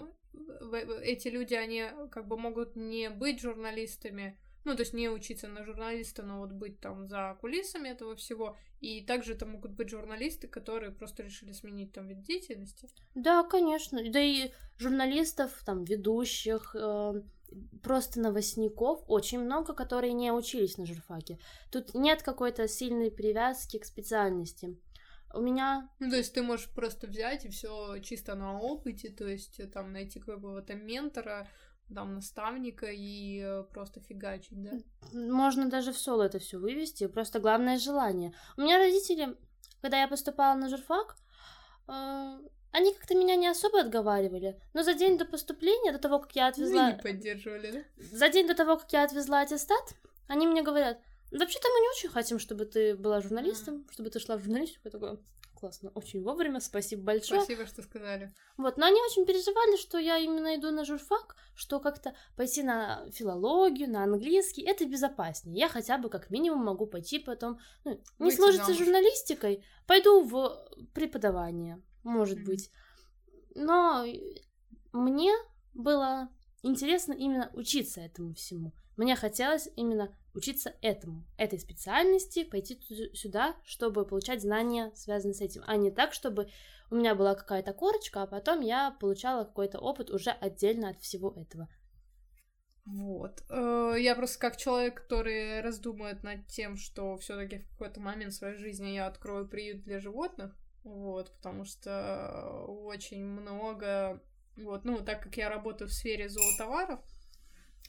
Speaker 2: эти люди, они как бы могут не быть журналистами, ну, то есть не учиться на журналиста, но вот быть там за кулисами этого всего. И также это могут быть журналисты, которые просто решили сменить там вид деятельности.
Speaker 3: Да, конечно. Да и журналистов, там, ведущих, э, просто новостников очень много, которые не учились на журфаке. Тут нет какой-то сильной привязки к специальности. У меня...
Speaker 2: Ну, то есть ты можешь просто взять и все чисто на опыте, то есть там найти какого-то ментора, там наставника и э, просто фигачить, да?
Speaker 3: Можно даже в соло это все вывести, просто главное желание. У меня родители, когда я поступала на журфак, э, они как-то меня не особо отговаривали, но за день до поступления, до того, как я отвезла...
Speaker 2: Вы не поддерживали, да?
Speaker 3: За день до того, как я отвезла аттестат, они мне говорят, вообще-то мы не очень хотим, чтобы ты была журналистом, mm. чтобы ты шла в журналистику. Я такое, классно, очень вовремя, спасибо большое.
Speaker 2: Спасибо, что сказали.
Speaker 3: Вот, но они очень переживали, что я именно иду на журфак, что как-то пойти на филологию, на английский, это безопаснее. Я хотя бы как минимум могу пойти потом, ну, не Выйти сложится замуж. журналистикой, пойду в преподавание, может mm-hmm. быть. Но мне было интересно именно учиться этому всему. Мне хотелось именно учиться этому, этой специальности, пойти сюда, чтобы получать знания, связанные с этим, а не так, чтобы у меня была какая-то корочка, а потом я получала какой-то опыт уже отдельно от всего этого.
Speaker 2: Вот. Э, я просто как человек, который раздумывает над тем, что все-таки в какой-то момент в своей жизни я открою приют для животных, вот, потому что очень много, вот, ну, так как я работаю в сфере зоотоваров,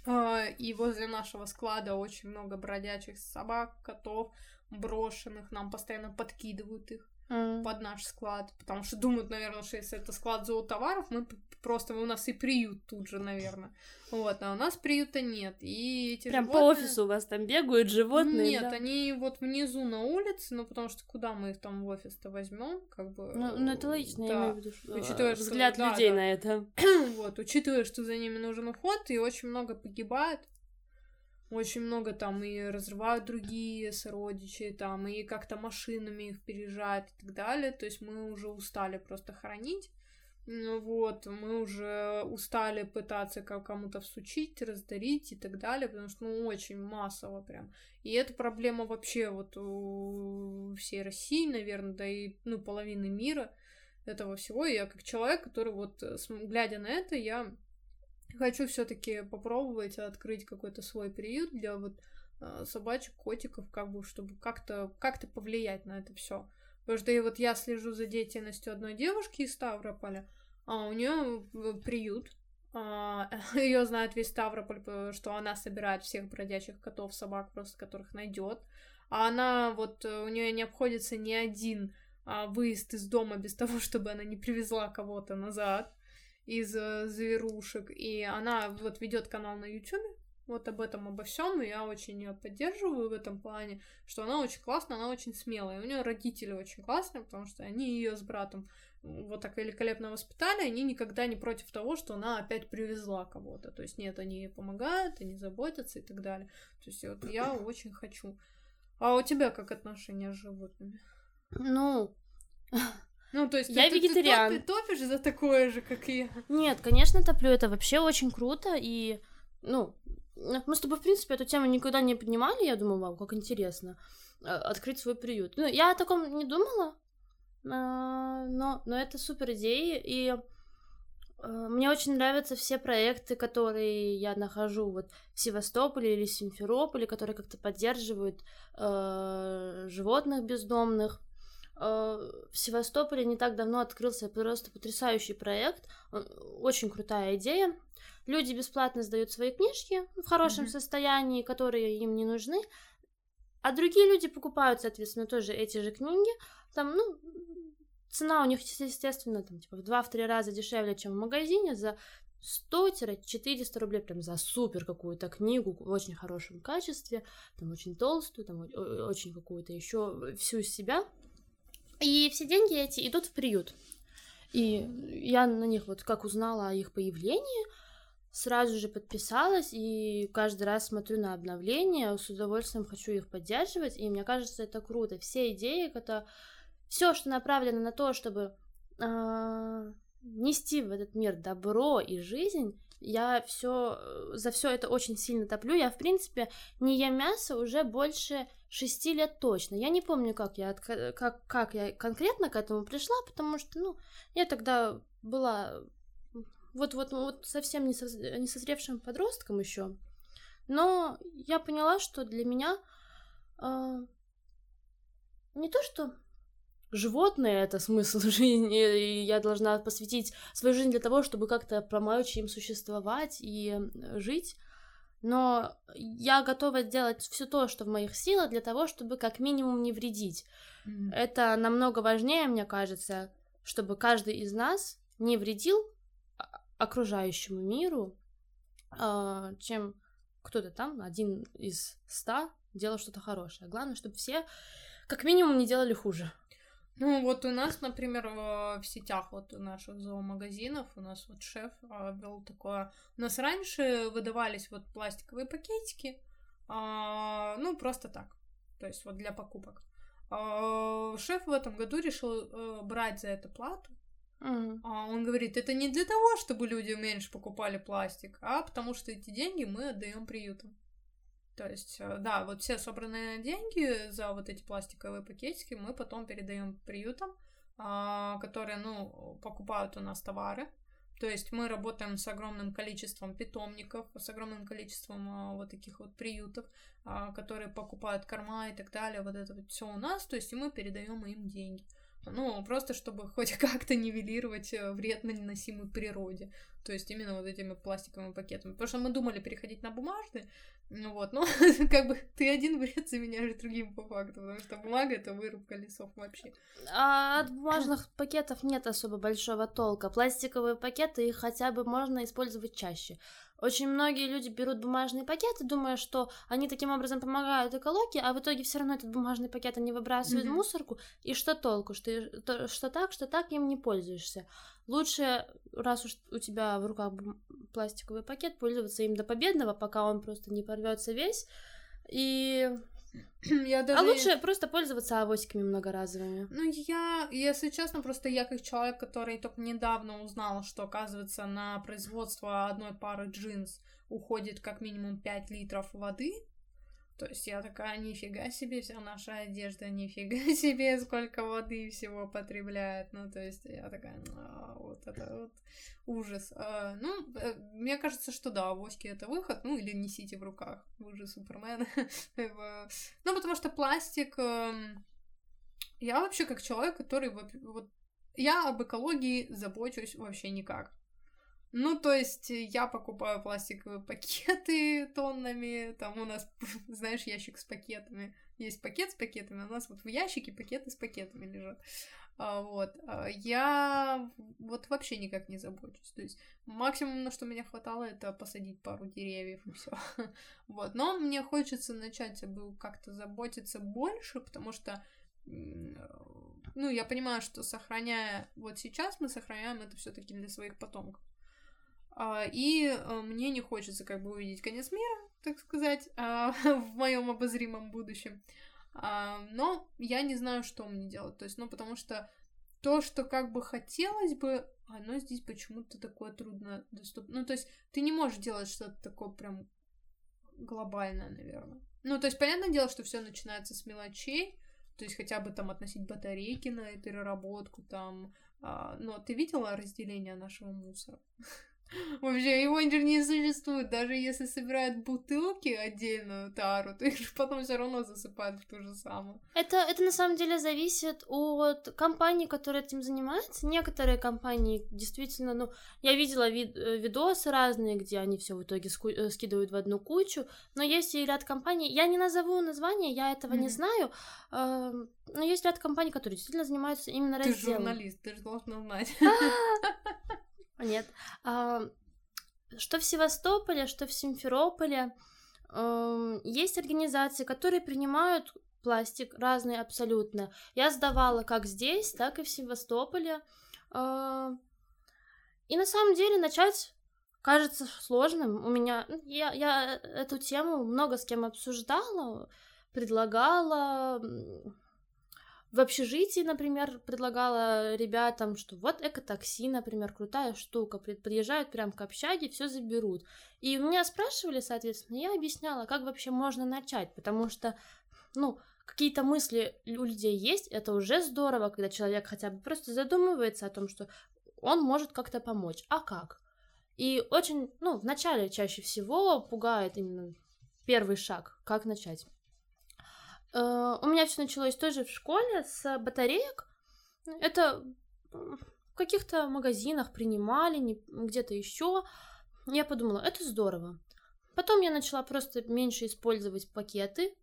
Speaker 2: и возле нашего склада очень много бродячих собак, котов, брошенных. Нам постоянно подкидывают их mm. под наш склад. Потому что думают, наверное, что если это склад зоотоваров, мы просто у нас и приют тут же, наверное. Вот, а у нас приюта нет. И эти
Speaker 3: Прям животные... по офису у вас там бегают животные.
Speaker 2: Нет, да? они вот внизу на улице, ну потому что куда мы их там в офис-то возьмем, как бы.
Speaker 3: Ну, ну это логично, да. я имею в виду, что учитывая, взгляд что, людей да, на это.
Speaker 2: вот, учитывая, что за ними нужен уход, и очень много погибает. Очень много там и разрывают другие сородичи, там, и как-то машинами их переезжают и так далее. То есть мы уже устали просто хранить. Ну вот, мы уже устали пытаться как кому-то всучить, раздарить и так далее, потому что, ну, очень массово прям. И это проблема вообще вот у всей России, наверное, да и, ну, половины мира этого всего. И я как человек, который вот, глядя на это, я хочу все таки попробовать открыть какой-то свой приют для вот э, собачек, котиков, как бы, чтобы как-то как повлиять на это все. Потому что и вот я слежу за деятельностью одной девушки из Ставрополя, а у нее приют, а, ее знает весь Ставрополь, что она собирает всех бродячих котов, собак, просто которых найдет. А она вот, э, у нее не обходится ни один а, выезд из дома без того, чтобы она не привезла кого-то назад из э, зверушек. И она вот ведет канал на YouTube, вот об этом, обо всем, и я очень ее поддерживаю в этом плане, что она очень классная, она очень смелая. У нее родители очень классные, потому что они ее с братом вот так великолепно воспитали, они никогда не против того, что она опять привезла кого-то. То есть нет, они ей помогают, они заботятся и так далее. То есть вот я очень хочу. А у тебя как отношения с животными?
Speaker 3: Ну,
Speaker 2: ну, то есть
Speaker 3: я
Speaker 2: ты,
Speaker 3: вегетариан.
Speaker 2: Ты, ты топишь за такое же, как и я?
Speaker 3: Нет, конечно, топлю. Это вообще очень круто. И, ну, мы с тобой, в принципе, эту тему никогда не поднимали. Я думаю, вау, как интересно э, открыть свой приют. Ну, я о таком не думала, а, но, но это супер идеи. И э, мне очень нравятся все проекты, которые я нахожу вот в Севастополе или Симферополе, которые как-то поддерживают э, животных бездомных. Э, в Севастополе не так давно открылся просто потрясающий проект, очень крутая идея. Люди бесплатно сдают свои книжки в хорошем mm-hmm. состоянии, которые им не нужны, а другие люди покупают, соответственно, тоже эти же книги. Там, ну, цена у них, естественно, там, типа, в 2-3 раза дешевле, чем в магазине, за 100-400 рублей прям за супер какую-то книгу в очень хорошем качестве, там очень толстую, там очень какую-то еще всю из себя. И все деньги эти идут в приют. И я на них вот как узнала о их появлении, сразу же подписалась и каждый раз смотрю на обновления, с удовольствием хочу их поддерживать, и мне кажется, это круто. Все идеи, это все, что направлено на то, чтобы э, нести в этот мир добро и жизнь, я все за все это очень сильно топлю. Я, в принципе, не ем мясо уже больше шести лет точно. Я не помню, как я, как, как я конкретно к этому пришла, потому что, ну, я тогда была вот-вот вот совсем не, соз... не созревшим подростком еще. Но я поняла, что для меня э, не то, что животное это смысл жизни, и я должна посвятить свою жизнь для того, чтобы как-то помочь им существовать и жить. Но я готова сделать все то, что в моих силах, для того, чтобы как минимум не вредить. Mm. Это намного важнее, мне кажется, чтобы каждый из нас не вредил окружающему миру, а, чем кто-то там, один из ста, делал что-то хорошее. Главное, чтобы все как минимум не делали хуже.
Speaker 2: Ну, вот у нас, например, в сетях вот наших зоомагазинов, у нас вот шеф а, вел такое... У нас раньше выдавались вот пластиковые пакетики, а, ну, просто так, то есть вот для покупок. Шеф в этом году решил э, брать за это плату. А он говорит, это не для того, чтобы люди меньше покупали пластик, а потому что эти деньги мы отдаем приютам. То есть, э, да, вот все собранные деньги за вот эти пластиковые пакетики мы потом передаем приютам, а, которые, ну, покупают у нас товары. То есть мы работаем с огромным количеством питомников, с огромным количеством а, вот таких вот приютов, а, которые покупают корма и так далее. Вот это вот все у нас, то есть и мы передаем им деньги. Ну, просто чтобы хоть как-то нивелировать э, вред на неносимой природе. То есть именно вот этими пластиковыми пакетами. Потому что мы думали переходить на бумажные, ну вот, но как бы ты один вред заменяешь другим по факту, потому что бумага это вырубка лесов вообще.
Speaker 3: А от бумажных пакетов нет особо большого толка. Пластиковые пакеты их хотя бы можно использовать чаще. Очень многие люди берут бумажные пакеты, думая, что они таким образом помогают экологии, а в итоге все равно этот бумажный пакет они выбрасывают mm-hmm. в мусорку. И что толку? Что, то, что так, что так им не пользуешься. Лучше, раз уж у тебя в руках пластиковый пакет, пользоваться им до победного, пока он просто не порвется весь. И я даже... А лучше просто пользоваться авоськами многоразовыми.
Speaker 2: Ну, я, если честно, просто я как человек, который только недавно узнал, что, оказывается, на производство одной пары джинс уходит как минимум 5 литров воды, То есть я такая, нифига себе, вся наша одежда, нифига себе, сколько воды всего потребляет. Ну, то есть я такая, а, вот это вот ужас. А, ну, э, мне кажется, что да, авоськи это выход, ну, или несите в руках, вы же Супермен. ну, потому что пластик... Эм, я вообще как человек, который вот... Я об экологии забочусь вообще никак. Ну, то есть я покупаю пластиковые пакеты тоннами, там у нас, знаешь, ящик с пакетами. Есть пакет с пакетами, у нас вот в ящике пакеты с пакетами лежат. А, вот. А, я вот вообще никак не забочусь. То есть максимум, на что меня хватало, это посадить пару деревьев и все. Вот. Но мне хочется начать как-то заботиться больше, потому что ну, я понимаю, что сохраняя вот сейчас мы сохраняем это все-таки для своих потомков. А, и а, мне не хочется как бы увидеть конец мира, так сказать, а, в моем обозримом будущем. Но я не знаю, что мне делать. То есть, ну, потому что то, что как бы хотелось бы, оно здесь почему-то такое трудно доступно. Ну, то есть, ты не можешь делать что-то такое прям глобальное, наверное. Ну, то есть, понятное дело, что все начинается с мелочей, то есть хотя бы там относить батарейки на переработку, там. но ты видела разделение нашего мусора? Вообще, его же не существует. Даже если собирают бутылки отдельную тару, то их же потом все равно засыпают в ту же самую.
Speaker 3: Это, это на самом деле зависит от компании, которая этим занимается. Некоторые компании действительно, ну, я видела вид, э, видосы разные, где они все в итоге э, скидывают в одну кучу, но есть и ряд компаний, я не назову название, я этого mm-hmm. не знаю, э, но есть ряд компаний, которые действительно занимаются именно
Speaker 2: разделом. Ты журналист, ты же должна знать.
Speaker 3: Нет. А, что в Севастополе, что в Симферополе э, есть организации, которые принимают пластик разный абсолютно. Я сдавала как здесь, так и в Севастополе. Э, и на самом деле начать кажется сложным. У меня ну, я, я эту тему много с кем обсуждала, предлагала в общежитии, например, предлагала ребятам, что вот экотакси, например, крутая штука, приезжают прям к общаге, все заберут. И меня спрашивали, соответственно, я объясняла, как вообще можно начать, потому что, ну, какие-то мысли у людей есть, это уже здорово, когда человек хотя бы просто задумывается о том, что он может как-то помочь. А как? И очень, ну, вначале чаще всего пугает именно первый шаг, как начать. Э, у меня все началось тоже в школе с батареек. Это в каких-то магазинах принимали, где-то еще. Я подумала, это здорово. Потом я начала просто меньше использовать пакеты.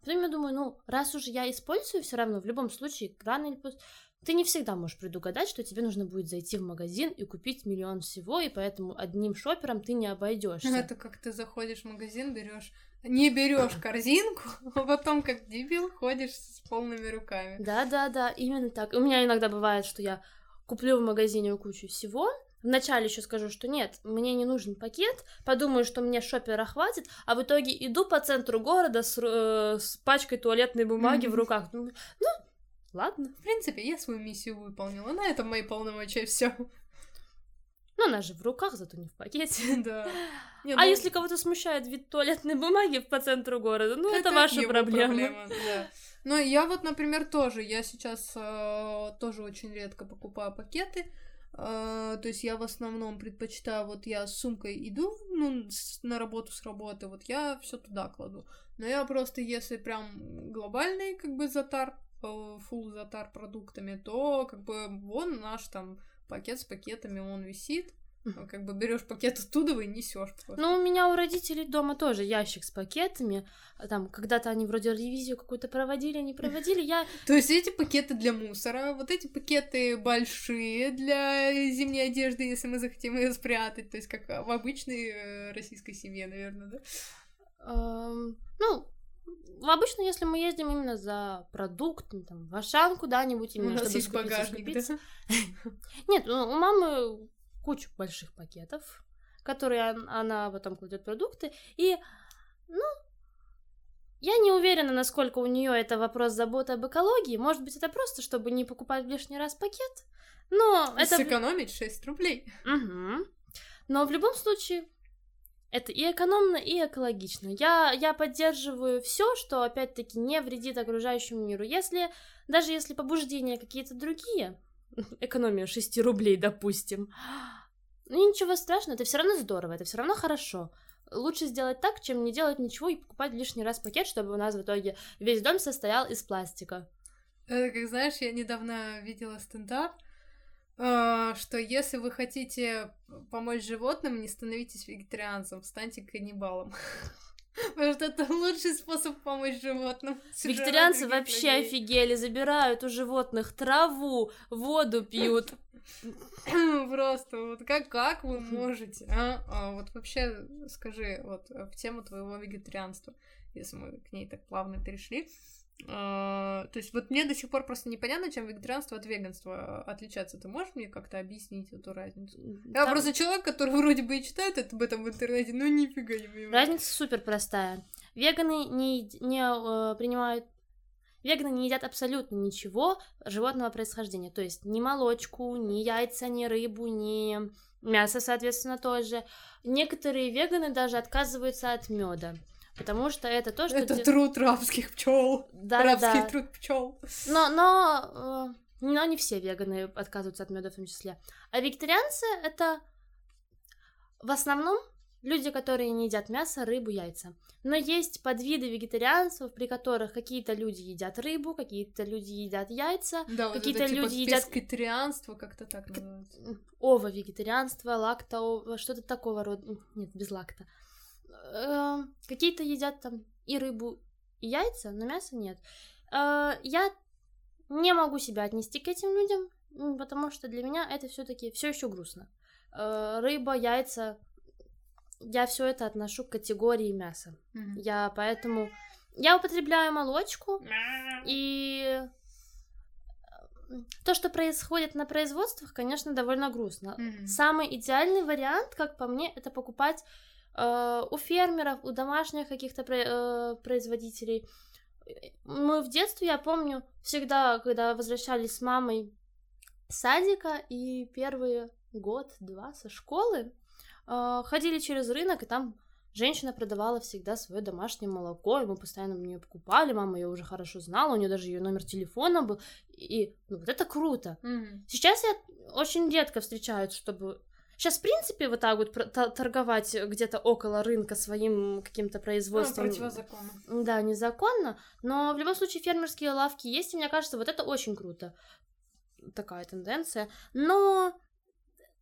Speaker 3: Потом я думаю, ну, раз уж я использую все равно, в любом случае, рано или поздно, ты не всегда можешь предугадать, что тебе нужно будет зайти в магазин и купить миллион всего, и поэтому одним шопером ты не обойдешься.
Speaker 2: Это как ты заходишь в магазин, берешь не берешь корзинку, а потом как дебил ходишь с полными руками.
Speaker 3: Да, да, да, именно так. У меня иногда бывает, что я куплю в магазине кучу всего, Вначале еще скажу, что нет, мне не нужен пакет, подумаю, что мне шопера хватит, а в итоге иду по центру города с, э, с пачкой туалетной бумаги в руках. Ну, ну, ладно.
Speaker 2: В принципе, я свою миссию выполнила. На этом мои полномочия все.
Speaker 3: Ну, она же в руках, зато не в пакете.
Speaker 2: Да.
Speaker 3: Не, а ну... если кого-то смущает вид туалетной бумаги по центру города, ну, это, это ваша проблема. проблема
Speaker 2: да. Но я вот, например, тоже, я сейчас э, тоже очень редко покупаю пакеты, Uh, то есть я в основном предпочитаю, вот я с сумкой иду, ну, с, на работу с работы, вот я все туда кладу. Но я просто, если прям глобальный, как бы, затар, фул затар продуктами, то, как бы, вон наш там пакет с пакетами, он висит. Как бы берешь пакет оттуда и несешь.
Speaker 3: Ну, у меня у родителей дома тоже ящик с пакетами. А там когда-то они вроде ревизию какую-то проводили, не проводили. Я.
Speaker 2: То есть эти пакеты для мусора, вот эти пакеты большие для зимней одежды, если мы захотим ее спрятать. То есть как в обычной э, российской семье, наверное, да?
Speaker 3: Ну, Обычно, если мы ездим именно за продуктом, там, в Ашан куда-нибудь, именно,
Speaker 2: у нас чтобы есть багажник, да?
Speaker 3: Нет, ну, у мамы кучу больших пакетов, которые она потом кладет продукты, и, ну, я не уверена, насколько у нее это вопрос заботы об экологии. Может быть, это просто, чтобы не покупать лишний раз пакет. Но это...
Speaker 2: Сэкономить 6 рублей.
Speaker 3: Угу. Но в любом случае, Это и экономно, и экологично. Я, я поддерживаю все, что, опять-таки, не вредит окружающему миру. Если, даже если побуждения какие-то другие, экономия 6 рублей, допустим, ну ничего страшного, это все равно здорово, это все равно хорошо. Лучше сделать так, чем не делать ничего и покупать лишний раз пакет, чтобы у нас в итоге весь дом состоял из пластика.
Speaker 2: Это как знаешь, я недавно видела стендап, что если вы хотите помочь животным, не становитесь вегетарианцем, станьте каннибалом. Потому что это лучший способ помочь животным.
Speaker 3: Вегетарианцы вообще офигели, забирают у животных траву, воду пьют.
Speaker 2: Просто вот как, как вы можете, а? а? Вот вообще скажи вот в тему твоего вегетарианства, если мы к ней так плавно перешли. Uh, то есть вот мне до сих пор просто непонятно, чем вегетарианство от веганства отличаться. Ты можешь мне как-то объяснить эту разницу? Я просто человек, который вроде бы и читает об этом в интернете, но нифига не понимаю.
Speaker 3: Разница супер простая. Веганы не, не э, принимают Веганы не едят абсолютно ничего животного происхождения, то есть ни молочку, ни яйца, ни рыбу, ни мясо, соответственно, тоже. Некоторые веганы даже отказываются от меда. Потому что это то, что...
Speaker 2: Это труд рабских пчел. Да, Рабский да. труд пчел.
Speaker 3: Но, но, э, но не все веганы отказываются от меда в том числе. А вегетарианцы это в основном люди, которые не едят мясо, рыбу, яйца. Но есть подвиды вегетарианцев, при которых какие-то люди едят рыбу, какие-то люди едят яйца,
Speaker 2: да,
Speaker 3: какие-то
Speaker 2: вот это,
Speaker 3: люди
Speaker 2: типа,
Speaker 3: едят...
Speaker 2: Вегетарианство как-то так называется.
Speaker 3: Ово-вегетарианство, лакто, что-то такого рода. Нет, без лакта. Э, какие-то едят там и рыбу, и яйца, но мяса нет. Э, я не могу себя отнести к этим людям, потому что для меня это все-таки все еще грустно. Э, рыба, яйца, я все это отношу к категории мяса. Mm-hmm. Я поэтому я употребляю молочку и то, что происходит на производствах, конечно, довольно грустно. Mm-hmm. Самый идеальный вариант, как по мне, это покупать Э, у фермеров, у домашних каких-то э, производителей. Мы в детстве, я помню, всегда, когда возвращались с мамой с садика и первые год-два со школы, э, ходили через рынок, и там женщина продавала всегда свое домашнее молоко, и мы постоянно у нее покупали, мама ее уже хорошо знала, у нее даже ее номер телефона был, и ну, вот это круто. Mm-hmm. Сейчас я очень редко встречаю, чтобы Сейчас, в принципе, вот так вот торговать где-то около рынка своим каким-то производством...
Speaker 2: Ну, противозаконно.
Speaker 3: Да, незаконно, но в любом случае фермерские лавки есть, и мне кажется, вот это очень круто. Такая тенденция. Но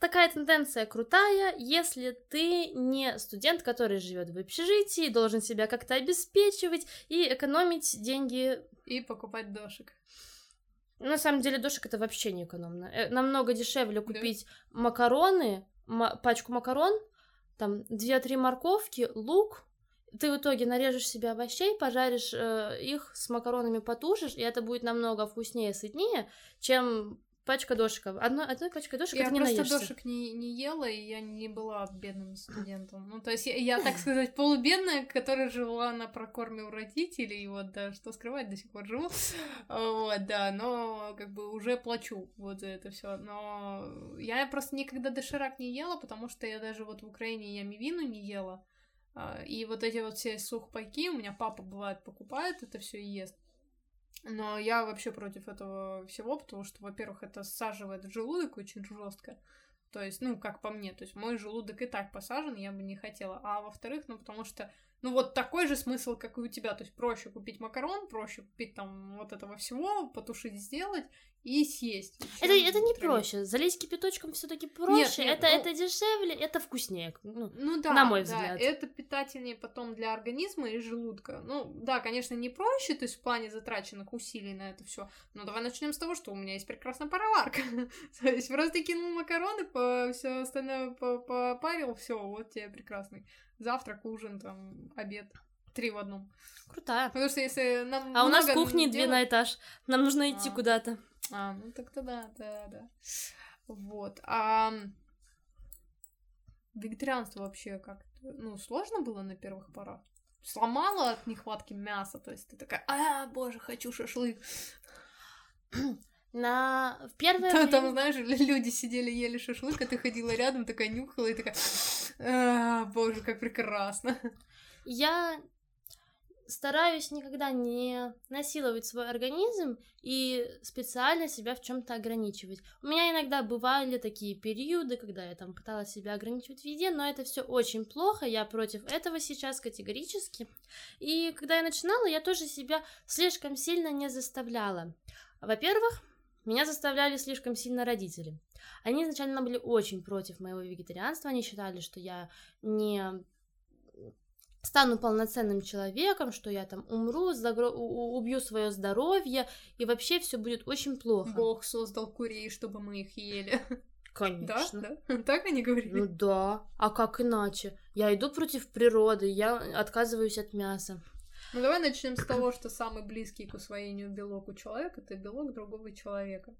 Speaker 3: такая тенденция крутая, если ты не студент, который живет в общежитии, должен себя как-то обеспечивать и экономить деньги.
Speaker 2: И покупать дошек.
Speaker 3: На самом деле дошек это вообще не экономно. Э, намного дешевле купить да. макароны, ма- пачку макарон, там 2-3 морковки, лук. Ты в итоге нарежешь себе овощей, пожаришь э, их с макаронами, потушишь, и это будет намного вкуснее, сытнее, чем Пачка дошиков. Одной, одной пачкой дошек
Speaker 2: я
Speaker 3: ты не
Speaker 2: просто
Speaker 3: наешься.
Speaker 2: дошек не, не ела, и я не была бедным студентом. Ну, то есть я, я так сказать, полубедная, которая жила на прокорме у родителей, вот, да, что скрывать, до сих пор живу. Вот, да, но как бы уже плачу вот за это все. Но я просто никогда доширак не ела, потому что я даже вот в Украине я мивину не ела. А, и вот эти вот все сухпайки, у меня папа бывает покупает это все и ест. Но я вообще против этого всего, потому что, во-первых, это саживает желудок очень жестко. То есть, ну, как по мне, то есть мой желудок и так посажен, я бы не хотела. А во-вторых, ну, потому что ну вот такой же смысл, как и у тебя. То есть проще купить макарон, проще купить там вот этого всего, потушить, сделать и съесть.
Speaker 3: Это, это не проще. Залить кипяточком все-таки проще. Нет, нет, это, ну, это дешевле, это вкуснее. Ну, ну да, на мой взгляд.
Speaker 2: Да, это питательнее потом для организма и желудка. Ну да, конечно, не проще, то есть в плане затраченных усилий на это все. Но давай начнем с того, что у меня есть прекрасная пароварка. то есть просто кинул макароны, все остальное попарил, все, вот тебе прекрасный завтрак, ужин, там, обед. Три в одном.
Speaker 3: Крутая.
Speaker 2: Потому что если нам
Speaker 3: А у нас кухни делать... две на этаж. Нам нужно идти а. куда-то.
Speaker 2: А, ну так-то да, да, да. Вот. А вегетарианство вообще как ну, сложно было на первых порах? Сломала от нехватки мяса, то есть ты такая, а, боже, хочу шашлык.
Speaker 3: На... В первое
Speaker 2: Там,
Speaker 3: время...
Speaker 2: там, знаешь, люди сидели, ели шашлык, а ты ходила рядом, такая нюхала и такая, «А, боже, как прекрасно.
Speaker 3: Я стараюсь никогда не насиловать свой организм и специально себя в чем-то ограничивать. У меня иногда бывали такие периоды, когда я там пыталась себя ограничивать в еде, но это все очень плохо, я против этого сейчас категорически. И когда я начинала, я тоже себя слишком сильно не заставляла. Во-первых, меня заставляли слишком сильно родители. Они изначально были очень против моего вегетарианства, они считали, что я не стану полноценным человеком, что я там умру, загро... убью свое здоровье, и вообще все будет очень плохо.
Speaker 2: Бог создал курей, чтобы мы их ели.
Speaker 3: Конечно.
Speaker 2: Да? да? Так они говорили?
Speaker 3: Ну да. А как иначе? Я иду против природы, я отказываюсь от мяса.
Speaker 2: Ну давай начнем с того, что самый близкий к усвоению белок у человека это белок другого человека.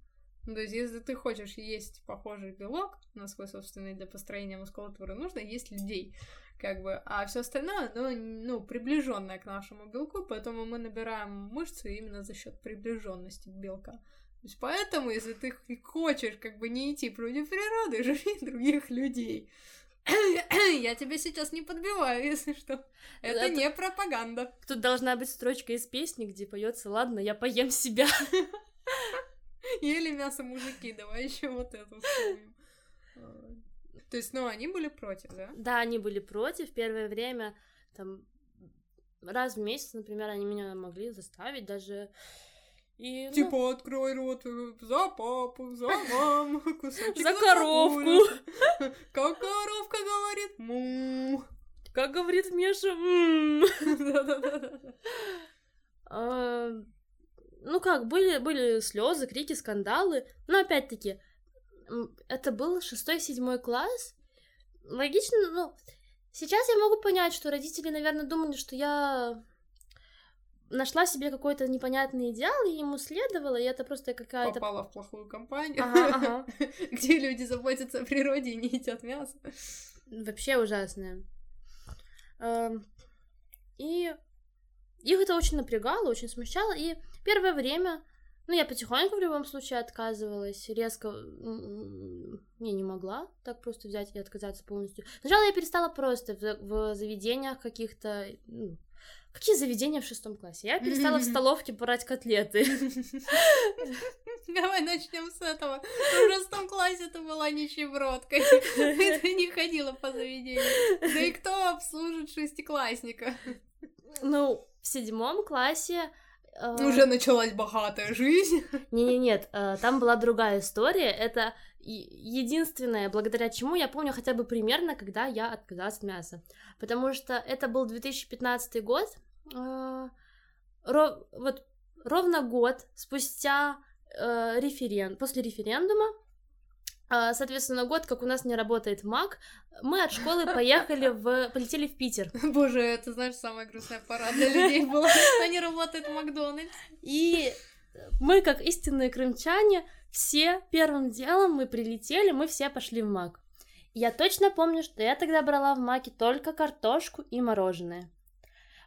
Speaker 2: Ну, то есть, если ты хочешь есть похожий белок на свой собственный для построения мускулатуры, нужно есть людей как бы, а все остальное, ну, ну, приближенное к нашему белку, поэтому мы набираем мышцы именно за счет приближенности белка. То есть поэтому, если ты хочешь как бы не идти против природы, живи других людей. Я тебя сейчас не подбиваю, если что. Это, Это не пропаганда.
Speaker 3: Тут должна быть строчка из песни, где поется «Ладно, я поем себя».
Speaker 2: Ели мясо мужики, давай еще вот это вспомним. То есть, ну, они были против, да?
Speaker 3: Да, они были против. Первое время, там, раз в месяц, например, они меня могли заставить даже...
Speaker 2: И, ну... Типа, открой рот э, за папу, за маму, кусочек
Speaker 3: за коровку.
Speaker 2: Как коровка говорит, му.
Speaker 3: Как говорит Миша, а, Ну как, были, были слезы, крики, скандалы, но опять-таки, это был шестой-седьмой класс. Логично, ну, сейчас я могу понять, что родители, наверное, думали, что я нашла себе какой-то непонятный идеал, и ему следовало, и это просто какая-то...
Speaker 2: Попала в плохую компанию, ага, ага. где люди заботятся о природе и не едят мясо.
Speaker 3: Вообще ужасное. Эм, и их это очень напрягало, очень смущало, и первое время ну, я потихоньку в любом случае отказывалась, резко я не могла так просто взять и отказаться полностью. Сначала я перестала просто в, в заведениях каких-то, ну, Какие заведения в шестом классе? Я перестала в столовке брать котлеты.
Speaker 2: Давай начнем с этого. В шестом классе ты была нищебродкой. Ты не ходила по заведениям. Да и кто обслужит шестиклассника?
Speaker 3: Ну, в седьмом классе
Speaker 2: а, Уже началась богатая жизнь.
Speaker 3: Не-не, нет, а, там была другая история. Это единственное, благодаря чему я помню хотя бы примерно, когда я отказалась от мяса. Потому что это был 2015 год. А, вот ровно год спустя референ... после референдума а, соответственно, год, как у нас не работает МАК, мы от школы поехали в... полетели в Питер.
Speaker 2: Боже, это, знаешь, самая грустная пора для людей была, что не работает Макдональдс.
Speaker 3: И мы, как истинные крымчане, все первым делом мы прилетели, мы все пошли в МАК. Я точно помню, что я тогда брала в Маке только картошку и мороженое.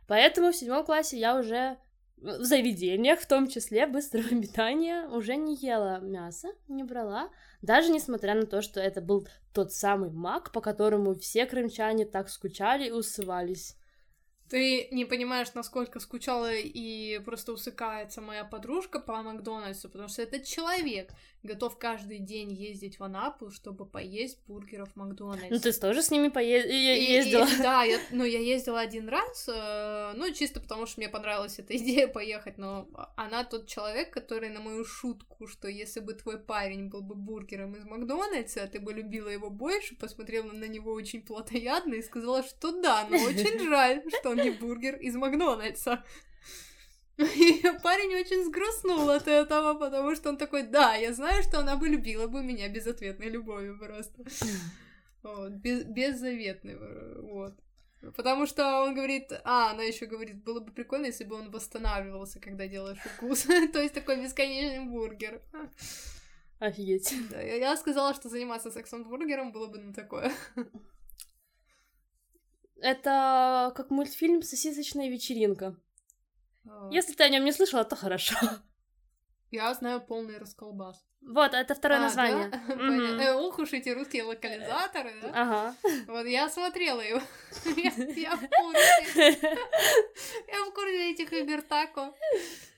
Speaker 3: Поэтому в седьмом классе я уже в заведениях, в том числе быстрого питания, уже не ела мясо, не брала, даже несмотря на то, что это был тот самый маг, по которому все крымчане так скучали и усывались.
Speaker 2: Ты не понимаешь, насколько скучала и просто усыкается моя подружка по Макдональдсу, потому что этот человек готов каждый день ездить в Анапу, чтобы поесть бургеров Макдональдс.
Speaker 3: Ну, ты тоже с ними поездила? И,
Speaker 2: и, да, я, ну, я ездила один раз, э, ну, чисто потому что мне понравилась эта идея поехать, но она тот человек, который на мою шутку, что если бы твой парень был бы бургером из Макдональдса, а ты бы любила его больше, посмотрела на него очень плотоядно и сказала, что да, но очень жаль, что он не бургер из Макдональдса. И парень очень сгрустнул от этого, потому что он такой, да, я знаю, что она бы любила бы меня безответной любовью просто. Вот, без, беззаветной, вот. Потому что он говорит, а, она еще говорит, было бы прикольно, если бы он восстанавливался, когда делаешь укус. То есть такой бесконечный бургер.
Speaker 3: Офигеть.
Speaker 2: Да, я сказала, что заниматься сексом с бургером было бы на такое.
Speaker 3: Это как мультфильм «Сосисочная вечеринка». Если ты о нем не слышала, то хорошо.
Speaker 2: Я знаю полный расколбас.
Speaker 3: Вот, это второе
Speaker 2: А,
Speaker 3: название.
Speaker 2: да? Э, Ух уж эти русские локализаторы, да?
Speaker 3: Ага.
Speaker 2: Вот я смотрела его. Я я в курсе. Я в курсе этих игр тако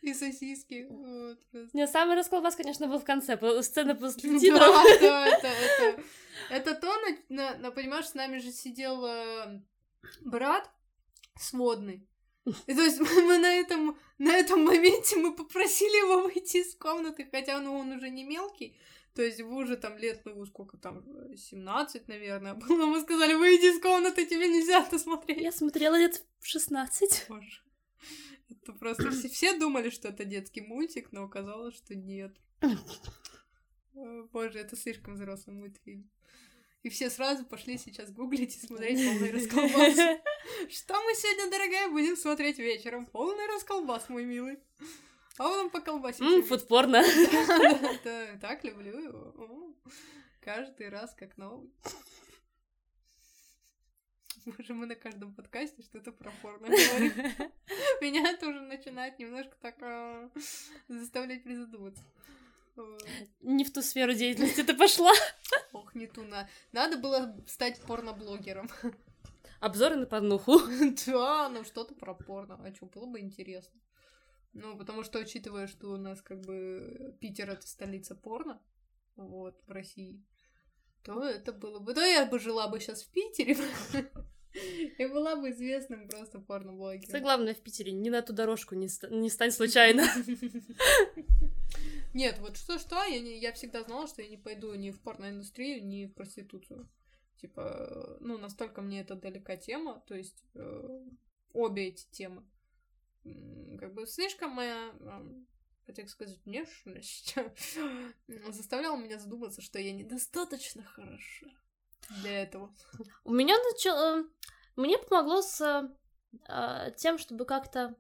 Speaker 2: и сосиски. Вот.
Speaker 3: Не, самый расколбас, конечно, был в конце, сцена после
Speaker 2: Да,
Speaker 3: титров.
Speaker 2: да, это, это, это то, на, на- на- понимаешь, с нами же сидел э, брат сводный. И то есть мы на этом, на этом моменте мы попросили его выйти из комнаты, хотя ну, он уже не мелкий. То есть вы уже там лет, ну, сколько там, э, 17, наверное, было. Мы сказали, выйди из комнаты, тебе нельзя это смотреть.
Speaker 3: Я смотрела лет в 16.
Speaker 2: Боже. Это просто все, все думали, что это детский мультик, но оказалось, что нет. О, Боже, это слишком взрослый мультфильм. И все сразу пошли сейчас гуглить и смотреть полный расколбас. Что мы сегодня, дорогая, будем смотреть вечером? Полный расколбас, мой милый. А он по колбасе.
Speaker 3: Ммм, фудпорно.
Speaker 2: Так люблю его. Каждый раз как новый. Боже, мы на каждом подкасте что-то про порно говорим. Меня это уже начинает немножко так а, заставлять призадуматься.
Speaker 3: Не в ту сферу деятельности ты пошла.
Speaker 2: Ох, не ту на. Надо было стать порноблогером.
Speaker 3: Обзоры на порнуху.
Speaker 2: Да, ну что-то про порно. А что, было бы интересно. Ну, потому что, учитывая, что у нас как бы Питер это столица порно, вот, в России, то это было бы... Да, я бы жила бы сейчас в Питере, и была бы известным просто порноблогером.
Speaker 3: Самое главное в Питере, не на ту дорожку не, ста- не стань случайно.
Speaker 2: Нет, вот что-что, я, не, я всегда знала, что я не пойду ни в порноиндустрию, ни в проституцию. Типа, э, ну, настолько мне это далека тема, то есть э, обе эти темы. Как бы слишком моя, эм, хотел сказать, внешность заставляла меня задуматься, что я недостаточно хороша для этого.
Speaker 3: У меня начало... Мне помогло с э, тем, чтобы как-то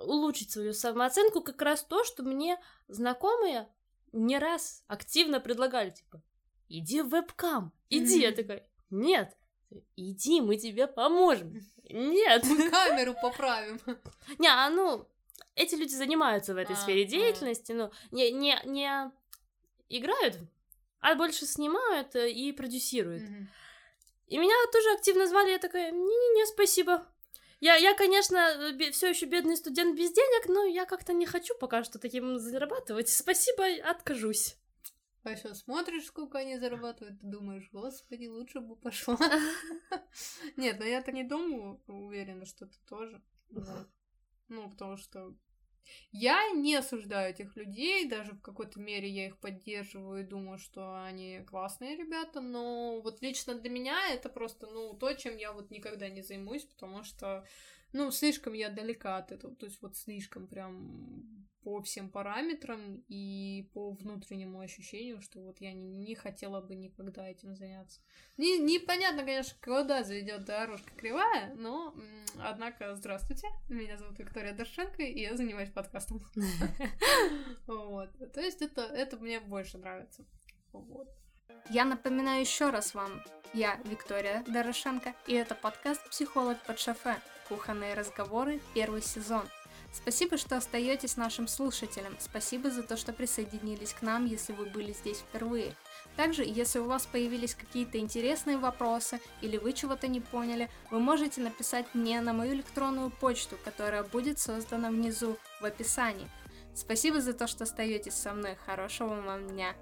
Speaker 3: улучшить свою самооценку, как раз то, что мне знакомые не раз активно предлагали, типа, иди в вебкам, иди. Я такая, нет, иди, мы тебе поможем. Нет.
Speaker 2: Мы камеру поправим.
Speaker 3: Не, а ну, эти люди занимаются в этой
Speaker 2: А,
Speaker 3: сфере
Speaker 2: а.
Speaker 3: деятельности, ну, не, не, не играют, а больше снимают э, и продюсируют. И меня тоже активно звали, я такая, не-не-не, спасибо. Я, я, конечно, все еще бедный студент без денег, но я как-то не хочу пока что таким зарабатывать. Спасибо, откажусь.
Speaker 2: А сейчас смотришь, сколько они зарабатывают, ты думаешь, господи, лучше бы пошла. Нет, ну я-то не думаю, уверена, что ты тоже. Ну, потому что я не осуждаю этих людей, даже в какой-то мере я их поддерживаю и думаю, что они классные ребята, но вот лично для меня это просто, ну, то, чем я вот никогда не займусь, потому что, ну, слишком я далека от этого, то есть вот слишком прям по всем параметрам и по внутреннему ощущению, что вот я не, не хотела бы никогда этим заняться. Не, непонятно, конечно, куда заведет дорожка кривая, но, однако, здравствуйте, меня зовут Виктория Доршенко, и я занимаюсь подкастом. Вот. То есть это, это мне больше нравится. Вот.
Speaker 1: Я напоминаю еще раз вам, я Виктория Дорошенко, и это подкаст «Психолог под шофе. Кухонные разговоры. Первый сезон». Спасибо, что остаетесь нашим слушателем. Спасибо за то, что присоединились к нам, если вы были здесь впервые. Также, если у вас появились какие-то интересные вопросы или вы чего-то не поняли, вы можете написать мне на мою электронную почту, которая будет создана внизу в описании. Спасибо за то, что остаетесь со мной. Хорошего вам дня.